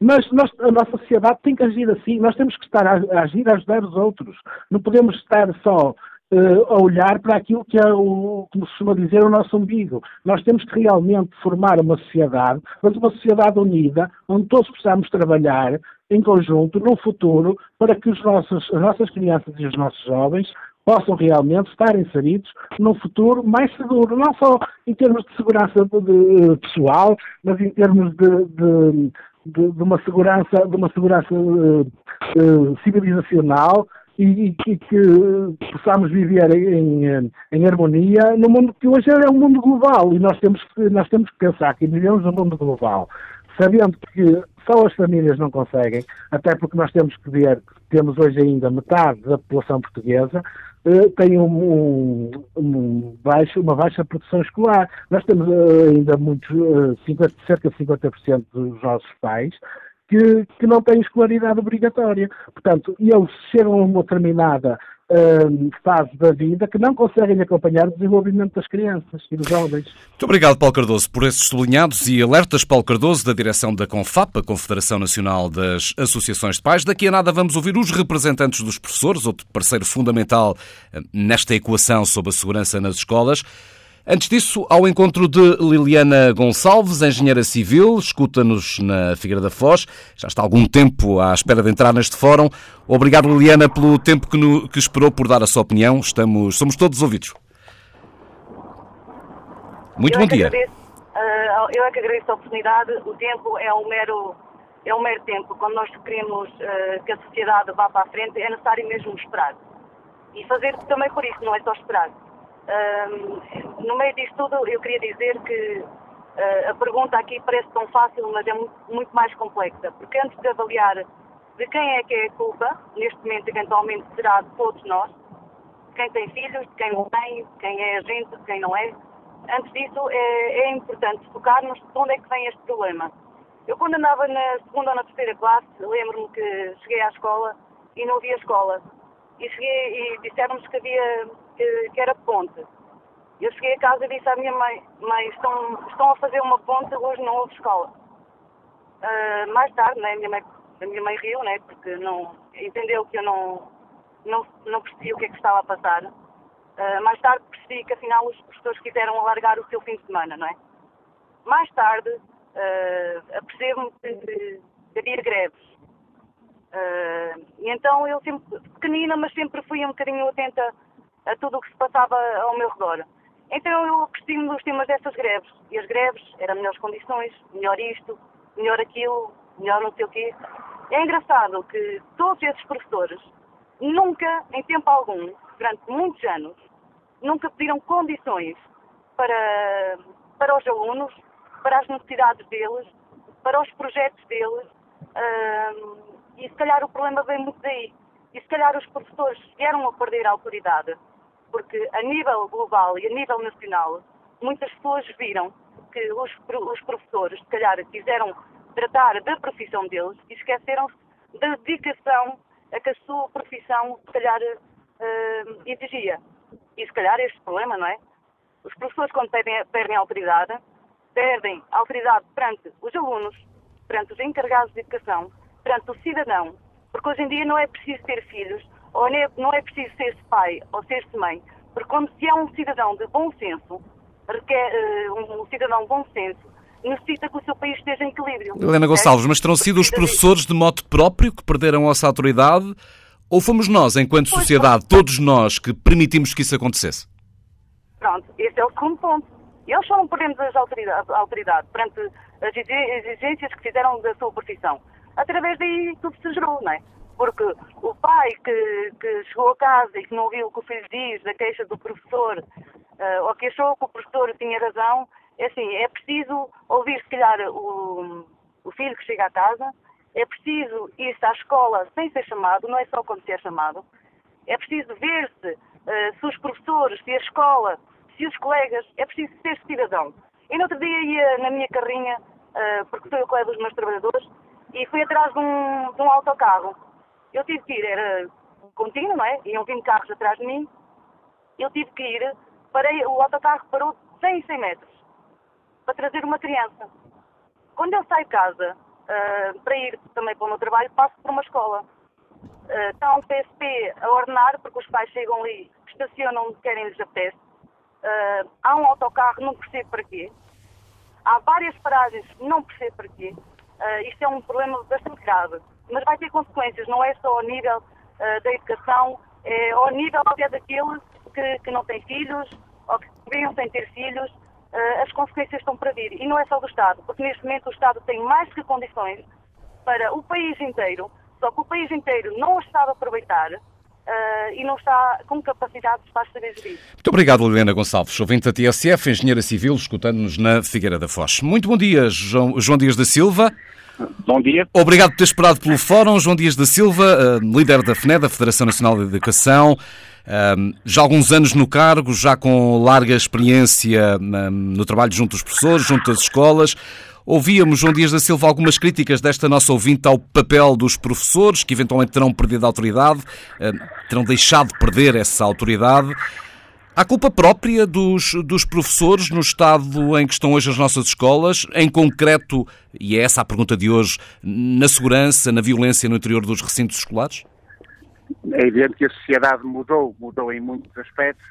[SPEAKER 12] Mas nós, a nossa sociedade tem que agir assim. Nós temos que estar a, a agir, a ajudar os outros. Não podemos estar só uh, a olhar para aquilo que é, o, como se costuma dizer, o nosso umbigo. Nós temos que realmente formar uma sociedade, mas uma sociedade unida, onde todos possamos trabalhar em conjunto no futuro para que os nossos, as nossas crianças e os nossos jovens possam realmente estar inseridos num futuro mais seguro, não só em termos de segurança de, de, pessoal, mas em termos de, de, de, uma segurança, de uma segurança uh, civilizacional e, e, que possamos viver em, em, harmonia no mundo que hoje é um mundo global e nós temos que, nós temos que pensar que vivemos num mundo global, sabendo que só as famílias não conseguem, até porque nós temos que ver que temos hoje ainda metade da população portuguesa uh, tem um, um, um baixo, uma baixa produção escolar. Nós temos uh, ainda muitos, uh, 50, cerca de 50% dos nossos pais que, que não têm escolaridade obrigatória. Portanto, eles chegam a uma determinada uh, fase da vida que não conseguem acompanhar o desenvolvimento das crianças e dos jovens.
[SPEAKER 1] Muito obrigado, Paulo Cardoso, por esses sublinhados e alertas. Paulo Cardoso, da direção da CONFAP, a Confederação Nacional das Associações de Pais. Daqui a nada vamos ouvir os representantes dos professores, outro parceiro fundamental ah, nesta equação sobre a segurança nas escolas. Antes disso, ao encontro de Liliana Gonçalves, engenheira civil, escuta-nos na Figueira da Foz. Já está há algum tempo à espera de entrar neste fórum. Obrigado, Liliana, pelo tempo que, no, que esperou por dar a sua opinião. Estamos, somos todos ouvidos. Muito eu bom dia.
[SPEAKER 13] Agradeço, uh, eu é que agradeço a oportunidade. O tempo é um mero, é um mero tempo. Quando nós queremos uh, que a sociedade vá para a frente, é necessário mesmo esperar. E fazer também por isso, não é só esperar no meio disto tudo, eu queria dizer que uh, a pergunta aqui parece tão fácil, mas é muito, muito, mais complexa, porque antes de avaliar de quem é que é a culpa, neste momento eventualmente será de todos nós, de quem tem filhos, de quem não tem, de quem é agente, de quem não é. Antes disso, é, é importante focar-nos de onde é que vem este problema. Eu, quando andava na segunda ou na terceira classe, lembro-me que cheguei à escola e não havia escola. E e disseram-nos que havia que, que era ponte. Eu cheguei a casa e disse à minha mãe, mãe, estão, estão a fazer uma ponte, hoje não houve escola. Uh, mais tarde, né, a, minha mãe, a minha mãe riu, né, porque não, entendeu que eu não, não, não percebi o que é que estava a passar. Uh, mais tarde percebi que afinal os professores quiseram alargar o seu fim de semana, não é? Mais tarde uh, apercebo-me que, havia greves. Uh, então eu sempre, pequenina, mas sempre fui um bocadinho atenta a tudo o que se passava ao meu redor. Então eu cresci dos temas dessas greves. E as greves eram melhores condições, melhor isto, melhor aquilo, melhor não sei o quê. É engraçado que todos esses professores nunca, em tempo algum, durante muitos anos, nunca pediram condições para, para os alunos, para as necessidades deles, para os projetos deles. e se calhar o problema vem muito daí. E se calhar os professores vieram a perder a autoridade porque a nível global e a nível nacional, muitas pessoas viram que os, os professores, se calhar, quiseram tratar da profissão deles e esqueceram-se da dedicação a que a sua profissão, se calhar, uh, exigia. E se calhar este problema, não é? Os professores, quando perdem, perdem a autoridade, perdem a autoridade perante os alunos, perante os encarregados de educação, perante o cidadão, porque hoje em dia não é preciso ter filhos, ou não é preciso ser-se pai ou ser-se mãe, porque quando se é um cidadão de bom senso, requer, uh, um cidadão de bom senso, necessita que o seu país esteja em equilíbrio.
[SPEAKER 1] Helena Gonçalves, mas terão sido os professores de modo próprio que perderam essa autoridade ou fomos nós, enquanto sociedade, todos nós, que permitimos que isso acontecesse?
[SPEAKER 13] Pronto, esse é o segundo ponto. Eles só não perdemos a autoridade, a autoridade perante as exigências que fizeram da sua profissão. Através daí tudo se gerou, não é? Porque o pai que, que chegou a casa e que não ouviu o que o filho diz, da queixa do professor, uh, ou que achou que o professor tinha razão. É assim, é preciso ouvir, se calhar, o, o filho que chega à casa, é preciso ir-se à escola sem ser chamado, não é só quando se é chamado. É preciso ver-se uh, se os professores, se a escola, se os colegas, é preciso ser cidadão. E no outro dia ia na minha carrinha, uh, porque sou eu colega dos meus trabalhadores, e fui atrás de um, de um autocarro. Eu tive que ir, era contínuo, não é? Iam vindo carros atrás de mim. Eu tive que ir, parei, o autocarro parou 100 100 metros para trazer uma criança. Quando eu saio de casa uh, para ir também para o meu trabalho, passo por uma escola. Uh, está um PSP a ordenar, porque os pais chegam ali, estacionam querem lhes apetece. Uh, há um autocarro, não percebo para quê. Há várias paragens, não percebo para quê. Uh, isto é um problema bastante grave. Mas vai ter consequências, não é só ao nível uh, da educação, é ao nível até daqueles que, que não têm filhos ou que vêm sem ter filhos. Uh, as consequências estão para vir. E não é só do Estado, porque neste momento o Estado tem mais que condições para o país inteiro, só que o país inteiro não está a aproveitar Uh, e não está com capacidade para saber gerir.
[SPEAKER 1] Muito obrigado, Liliana Gonçalves, ouvinte da TSF, engenheira civil, escutando-nos na Figueira da Foz. Muito bom dia, João, João Dias da Silva.
[SPEAKER 14] Bom dia.
[SPEAKER 1] Obrigado por ter esperado pelo fórum. João Dias da Silva, uh, líder da FNED, a Federação Nacional de Educação, uh, já há alguns anos no cargo, já com larga experiência no trabalho junto aos professores, junto às escolas. Ouvíamos, João Dias da Silva, algumas críticas desta nossa ouvinte ao papel dos professores, que eventualmente terão perdido a autoridade, eh, terão deixado de perder essa autoridade. Há culpa própria dos, dos professores no estado em que estão hoje as nossas escolas, em concreto, e é essa a pergunta de hoje, na segurança, na violência no interior dos recintos escolares?
[SPEAKER 14] É evidente que a sociedade mudou, mudou em muitos aspectos,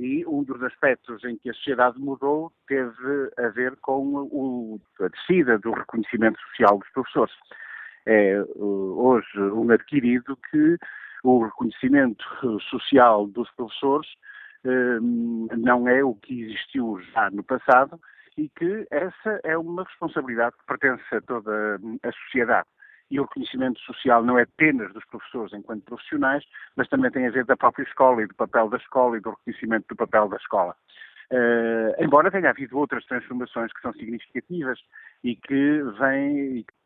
[SPEAKER 14] e um dos aspectos em que a sociedade mudou teve a ver com o, a descida do reconhecimento social dos professores. É hoje um adquirido que o reconhecimento social dos professores eh, não é o que existiu já no passado e que essa é uma responsabilidade que pertence a toda a sociedade e o reconhecimento social não é apenas dos professores enquanto profissionais, mas também tem a ver da própria escola e do papel da escola e do reconhecimento do papel da escola. Uh, embora tenha havido outras transformações que são significativas e e que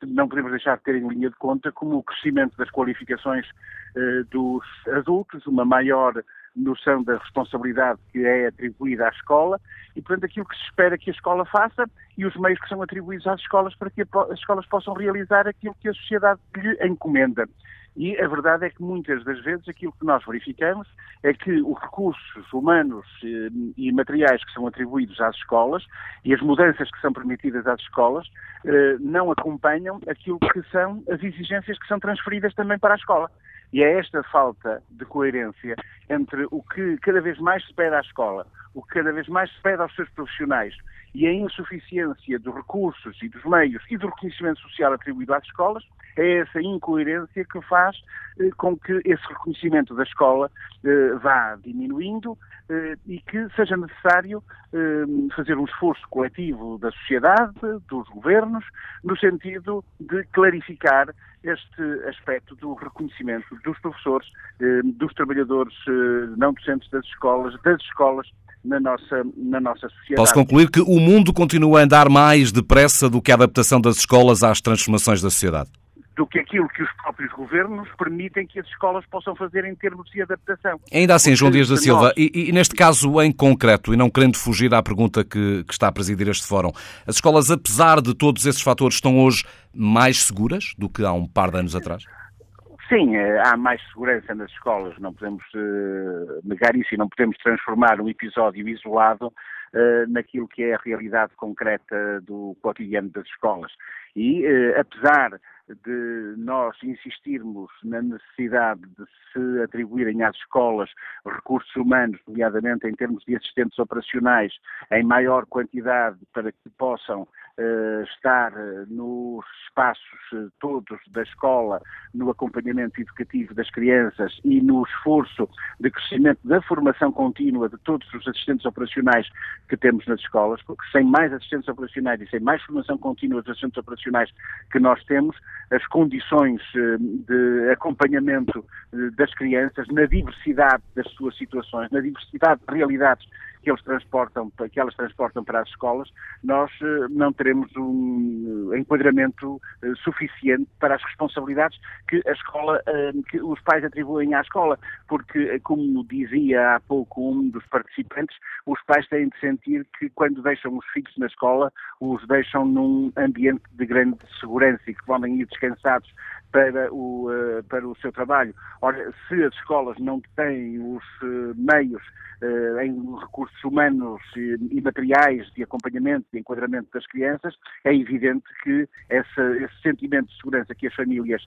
[SPEAKER 14] não podemos deixar de ter em linha de conta, como o crescimento das qualificações uh, dos adultos, uma maior noção da responsabilidade que é atribuída à escola e, portanto, aquilo que se espera que a escola faça e os meios que são atribuídos às escolas para que as escolas possam realizar aquilo que a sociedade lhe encomenda. E a verdade é que muitas das vezes aquilo que nós verificamos é que os recursos humanos eh, e materiais que são atribuídos às escolas e as mudanças que são permitidas às escolas eh, não acompanham aquilo que são as exigências que são transferidas também para a escola. E é esta falta de coerência entre o que cada vez mais se pede à escola, o que cada vez mais se pede aos seus profissionais e a insuficiência dos recursos e dos meios e do reconhecimento social atribuído às escolas, é essa incoerência que faz eh, com que esse reconhecimento da escola eh, vá diminuindo eh, e que seja necessário eh, fazer um esforço coletivo da sociedade, dos governos, no sentido de clarificar este aspecto do reconhecimento dos professores, eh, dos trabalhadores eh, não docentes das escolas, das escolas na nossa, na nossa sociedade.
[SPEAKER 1] Posso concluir que o mundo continua a andar mais depressa do que a adaptação das escolas às transformações da sociedade?
[SPEAKER 14] do que aquilo que os próprios governos permitem que as escolas possam fazer em termos de adaptação.
[SPEAKER 1] Ainda assim, João Dias da Silva, nós... e, e, neste caso em concreto, e não querendo fugir à pergunta que, que está a presidir este fórum, as escolas, apesar de todos esses fatores, estão hoje mais seguras do que há um par de anos atrás?
[SPEAKER 14] Sim, eh, há mais segurança nas escolas, não podemos uh, negar isso e não podemos transformar um episódio isolado uh, naquilo que é a realidade concreta do cotidiano das escolas. E, uh, apesar de nós insistirmos na necessidade de se atribuírem às escolas recursos humanos, nomeadamente em termos de assistentes operacionais, em maior quantidade para que possam estar uh, nos espaços uh, todos da escola, no acompanhamento educativo das crianças e no esforço de crescimento da formação contínua de todos os assistentes operacionais que temos nas escolas, porque sem mais assistentes operacionais e sem mais formação contínua dos assistentes operacionais que nós temos, as condições eh, de acompanhamento eh, das crianças na diversidade das suas situações, na diversidade de realidades que eles transportam, que elas transportam para as escolas, nós uh, não teremos um enquadramento uh, suficiente para as responsabilidades que a escola, que os pais atribuem à escola, porque, como dizia há pouco um dos participantes, os pais têm de sentir que quando deixam os filhos na escola, os deixam num ambiente de grande segurança e que podem ir descansados para o, uh, para o seu trabalho. Ora, se as escolas não têm os uh, meios uh, em recursos humanos e, e, materiais de acompanhamento e enquadramento das crianças, é evidente que essa, esse sentimento de segurança que as famílias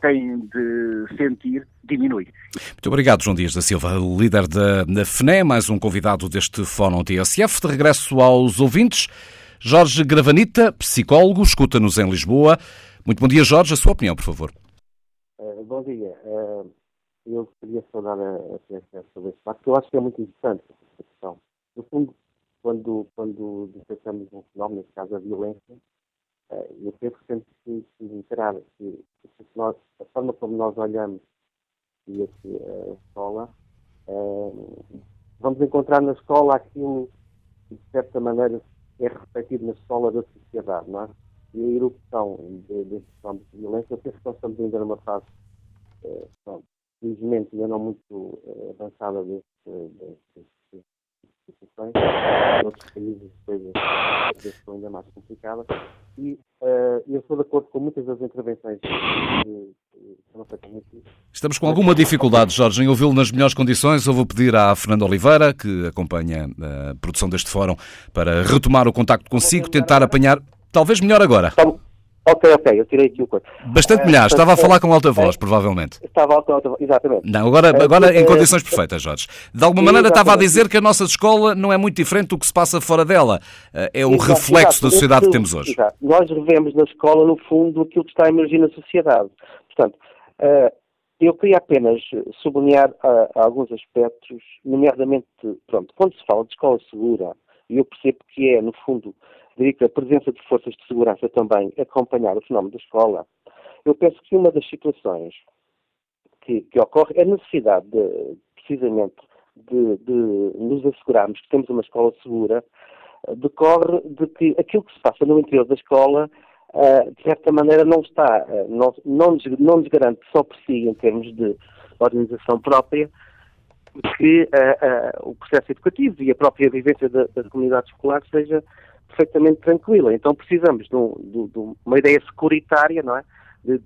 [SPEAKER 14] têm de sentir diminui.
[SPEAKER 1] Muito obrigado, João Dias da Silva, líder da, da FNE, mais um convidado deste Fórum TSF. De regresso aos ouvintes, Jorge Gravanita, psicólogo, escuta-nos em Lisboa. Muito bom dia, Jorge. A sua opinião, por favor.
[SPEAKER 15] Uh, bom dia. Uh, eu queria saudar a, a sobre este facto. Eu acho que é muito interessante essa questão. No fundo, quando, quando detectamos um fenómeno, neste caso a violência, uh, eu penso que temos que, que encarar que, que nós, a forma como nós olhamos e aqui, a escola, vamos encontrar na escola aquilo que, de certa maneira, é refletido na escola da sociedade, não é? E a erupção deste fenómeno de violência, eu penso que nós estamos ainda numa fase, eh, felizmente, ainda não muito eh, avançada destas situações. Em outros países as coisas são ainda mais complicadas. E uh, eu estou de acordo com muitas das intervenções que, feitas aqui.
[SPEAKER 1] Estamos com alguma dificuldade, Jorge, em ouvi-lo nas melhores condições. Eu vou pedir à Fernanda Oliveira, que acompanha a produção deste fórum, para retomar o contacto consigo, tentar apanhar Talvez melhor agora.
[SPEAKER 15] Ok, ok, eu tirei aqui o coisa.
[SPEAKER 1] Bastante melhor, estava a falar com alta voz, provavelmente.
[SPEAKER 15] Estava alta, alta voz, exatamente.
[SPEAKER 1] Não, agora, agora em condições perfeitas, Jorge. De alguma maneira estava a dizer que a nossa escola não é muito diferente do que se passa fora dela. É um exato, reflexo exato. da sociedade que temos hoje.
[SPEAKER 15] Exato. Nós revemos na escola, no fundo, aquilo que está a emergir na sociedade. Portanto, eu queria apenas sublinhar alguns aspectos, nomeadamente, pronto, quando se fala de escola segura, e eu percebo que é, no fundo, a presença de forças de segurança também acompanhar o fenómeno da escola, eu penso que uma das situações que, que ocorre é a necessidade, de, precisamente, de, de, nos assegurarmos que temos uma escola segura, eh, decorre de que aquilo que se passa no interior da escola, uh, de certa maneira, não está, uh, não, não, nos, não nos garante só por si, em termos de organização própria, que uh, o processo educativo e a própria vivência da, das comunidades escolares seja perfeitamente tranquila. Então precisamos de, um, de, de uma ideia securitária, não é? De,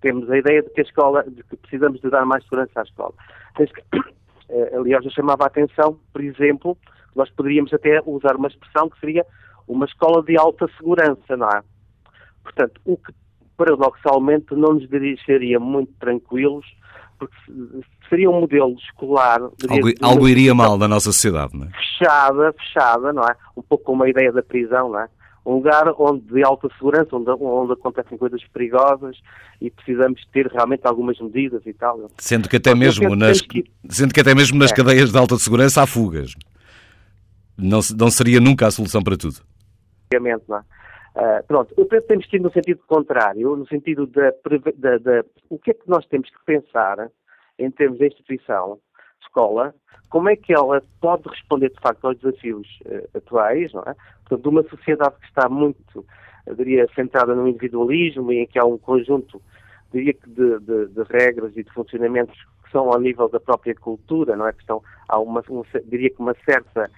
[SPEAKER 15] temos a ideia de que a escola, de que precisamos de dar mais segurança à escola. Eh, aliás, eu chamava a atenção, por exemplo, nós poderíamos até usar uma expressão que seria uma escola de alta segurança, não é? Portanto, o que paradoxalmente não nos deixaria muito tranquilos porque seria um modelo escolar.
[SPEAKER 1] Algo, algo iria mal na nossa sociedade, não é?
[SPEAKER 15] Fechada, fechada, não é? Um pouco como a ideia da prisão, não é? Um lugar onde de alta segurança, onde, onde acontecem coisas perigosas e precisamos ter realmente algumas medidas e tal.
[SPEAKER 1] Sendo que até mesmo nas, que... sendo que até mesmo nas é. cadeias de alta segurança há fugas. Não, não seria nunca a solução para tudo.
[SPEAKER 15] Obviamente, não é? Uh, pronto, eu penso que temos que ir no sentido contrário, no sentido da, da, da, o que é que nós temos que pensar em termos de instituição, escola, como é que ela pode responder de facto aos desafios uh, atuais, não é? Portanto, de uma sociedade que está muito, diria, centrada no individualismo e em que há um conjunto, diria que de, de, de regras e de funcionamentos que são ao nível da própria cultura, não é? Que estão, há uma, um, diria que uma certa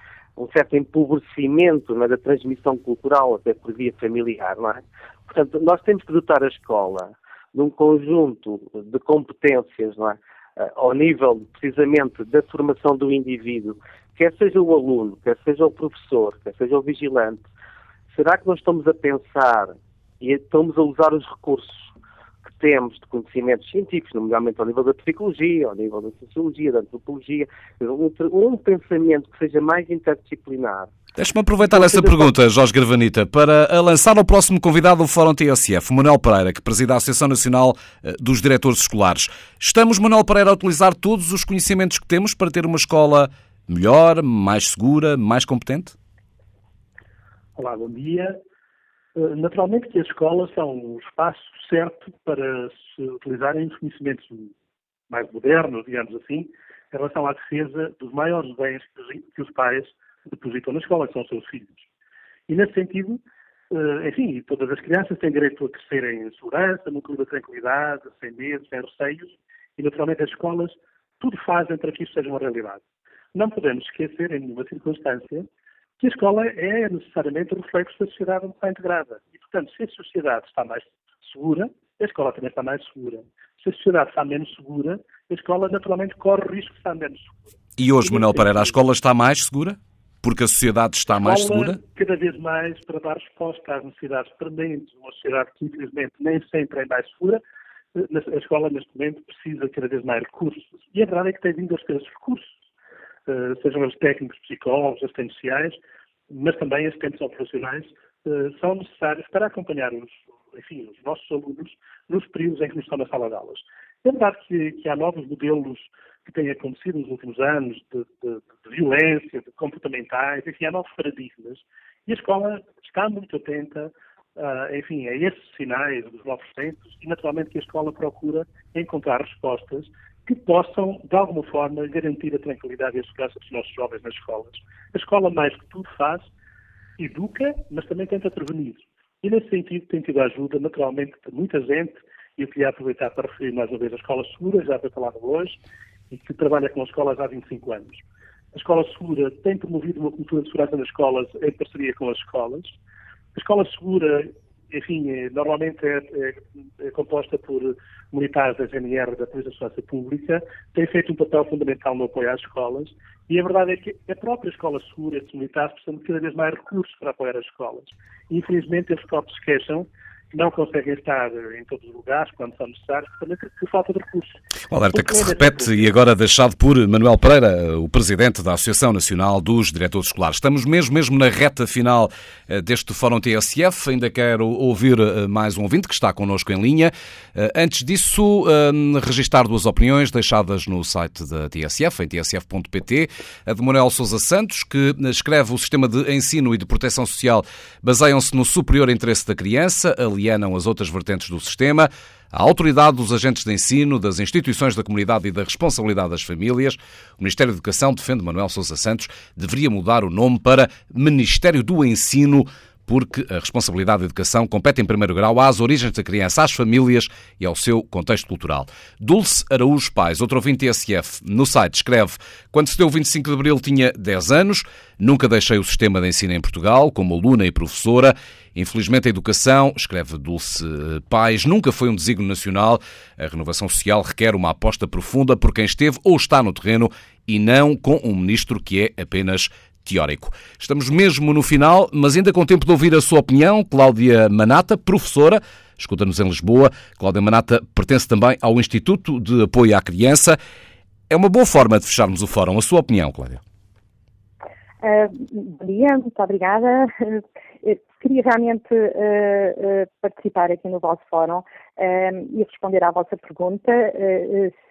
[SPEAKER 15] um certo empobrecimento é, da transmissão cultural, até por via familiar, não é? Portanto, nós temos que dotar a escola de um conjunto de competências, não é? Eh, ao nível, precisamente, da formação do indivíduo, quer seja o aluno, quer seja o professor, quer seja o vigilante, será que nós estamos a pensar e estamos a usar os recursos temos de conhecimentos científicos, nomeadamente ao nível da psicologia, ao nível da sociologia, da antropologia, um, um pensamento que seja mais interdisciplinar.
[SPEAKER 1] Deixe-me aproveitar essa pergunta, Jorge Gravanita, para lançar ao próximo convidado do Fórum TSF, Manuel Pereira, que presida a Associação Nacional eh, dos Diretores Escolares. Estamos, Manuel Pereira, a utilizar todos os conhecimentos que temos para ter uma escola melhor, mais segura, mais competente?
[SPEAKER 16] Olá, bom dia. Eh, naturalmente que as escolas são o espaço certo para se utilizarem os conhecimentos mais modernos, digamos assim, em relação à defesa dos maiores bens que os pais depositam na escola, que são os seus filhos. E, nesse sentido, eh, enfim, todas as crianças têm direito a crescer em segurança, no clima de tranquilidade, sem medo, sem receios, e, naturalmente, as escolas tudo fazem para que isto seja uma realidade. Não podemos esquecer, em nenhuma circunstância, que a escola é necessariamente o reflexo da sociedade onde está integrada. E, portanto, se a sociedade está mais segura, a escola também está mais segura. Se a sociedade está menos segura, a escola naturalmente corre o risco de estar menos segura.
[SPEAKER 1] E hoje, Manuel Pereira, a escola está mais segura? Porque a sociedade está a mais segura?
[SPEAKER 16] Cada vez mais para dar resposta às necessidades permanentes, uma sociedade que infelizmente nem sempre é mais segura, a escola neste momento precisa cada vez mais recursos. E a verdade é que tem vindo a ter esses recursos, eh, sejam os técnicos, psicólogos, assistentes sociais, mas também assistentes operacionais, eh, são necessários para acompanhar os, enfim, os nossos alunos nos períodos em que estão na sala de aulas. É verdade que, que há novos modelos que têm acontecido nos últimos anos de, de, de, violência, de comportamentais, enfim, há novos paradigmas. E a escola está muito atenta, uh, enfim, a esses sinais dos novos tempos e, naturalmente, que a escola procura encontrar respostas que possam, de alguma forma, garantir a tranquilidade e a segurança dos nossos jovens nas escolas. A escola, mais que tudo, faz, educa, mas também tenta prevenir. E, nesse sentido, tem tido ajuda, naturalmente, de muita gente, e eu queria aproveitar para referir mais uma vez a Escola Segura, já foi falado hoje, e que trabalha com as escolas há 25 anos. A Escola Segura tem promovido uma cultura de segurança nas escolas em parceria com as escolas. A Escola Segura, enfim, é, normalmente é, é, é composta por militares da GNR, da Polícia de Segurança Pública, tem feito um papel fundamental no apoio às escolas e a verdade é que a própria Escola Segura, esses militares, precisam de cada vez mais recursos para apoiar as escolas. Infelizmente, eles próprios se queixam não conseguem estar em todos os lugares quando são necessários, porque falta de recursos.
[SPEAKER 1] O alerta que se repete e agora deixado por Manuel Pereira, o presidente da Associação Nacional dos Diretores Escolares. Estamos mesmo, mesmo na reta final eh, deste Fórum TSF. Ainda quero ouvir eh, mais um ouvinte que está connosco em linha. Eh, antes disso, registar duas opiniões deixadas no site da TSF, em tsf.pt. A de Manuel Sousa Santos, que escreve o sistema de ensino e de proteção social baseiam-se no superior interesse da criança, alienam as outras vertentes do sistema. A autoridade dos agentes de ensino, das instituições da comunidade e da responsabilidade das famílias, o Ministério da Educação, defende Manuel Sousa Santos, deveria mudar o nome para Ministério do Ensino, porque a responsabilidade da educação compete em primeiro grau às origens da criança, às famílias e ao seu contexto cultural. Dulce Araújo Pais, outro ouvinte TSF, no site escreve: Quando se deu o 25 de Abril tinha 10 anos, nunca deixei o sistema de ensino em Portugal, como aluna e professora. Infelizmente, a educação, escreve Dulce Pais, nunca foi um desígnio nacional. A renovação social requer uma aposta profunda por quem esteve ou está no terreno e não com um ministro que é apenas teórico. Estamos mesmo no final, mas ainda com tempo de ouvir a sua opinião. Cláudia Manata, professora, escuta-nos em Lisboa. Cláudia Manata pertence também ao Instituto de Apoio à Criança. É uma boa forma de fecharmos o fórum. A sua opinião, Cláudia?
[SPEAKER 17] Uh, bom dia, muito obrigada. Uh, queria realmente uh, participar aqui no vosso fórum e responder à vossa pergunta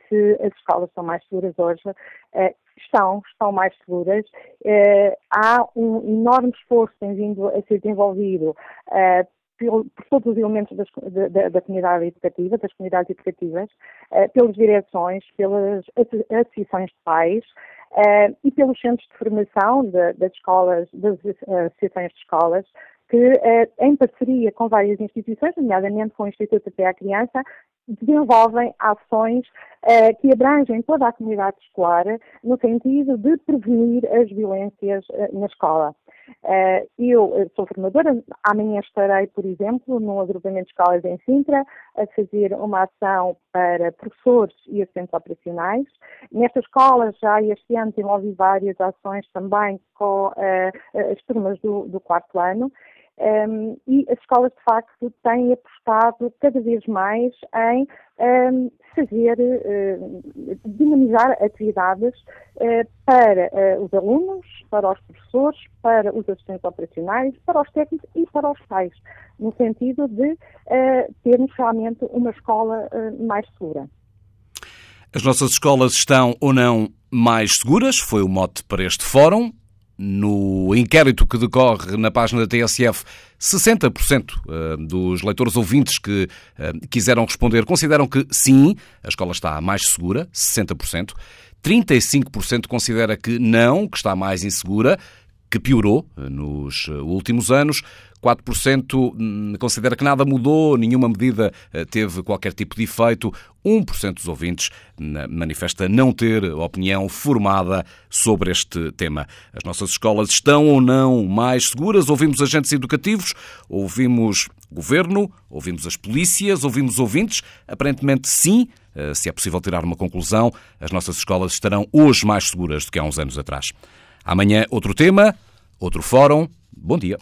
[SPEAKER 17] se as escolas são mais seguras hoje. Estão, estão mais seguras. há um enorme esforço tem vindo a ser desenvolvido por, todos os elementos das, da, da, comunidade educativa, das comunidades educativas, pelas direções, pelas associações de pais, uh, e pelos centros de formação de, das escolas, das associações de escolas, que, uh, em parceria com várias instituições, nomeadamente com o Instituto Até à Criança, desenvolvem ações uh, que abrangem toda a comunidade escolar no sentido de prevenir as violências uh, na escola. Uh, eu sou formadora, amanhã estarei, por exemplo, num agrupamento de escolas em Sintra, a fazer uma ação para professores e assistentes operacionais. Nesta escola, já este ano, desenvolvi várias ações também com as turmas do, do quarto ano. Um, e as escolas, de facto, têm apostado cada vez mais em um, fazer, uh, dinamizar atividades uh, para uh, os alunos, para os professores, para os assistentes operacionais, para os técnicos e para os pais, no sentido de termos realmente uma escola mais segura.
[SPEAKER 1] As nossas escolas estão ou não mais seguras? Foi o mote para este fórum. No inquérito que decorre na página da TSF, 60% eh, dos leitores ouvintes que eh, quiseram responder consideram que sim, a escola está mais segura, 60%. 35% considera que não, que está mais insegura, que piorou eh, nos últimos anos. 4% hum, considera que nada mudou, nenhuma medida eh, teve qualquer tipo de efeito. 1% dos ouvintes manifesta não ter opinião formada sobre este tema. As nossas escolas estão ou não mais seguras? Ouvimos agentes educativos, ouvimos governo, ouvimos as polícias, ouvimos ouvintes. Aparentemente, sim. Se é possível tirar uma conclusão, as nossas escolas estarão hoje mais seguras do que há uns anos atrás. Amanhã, outro tema, outro fórum. Bom dia.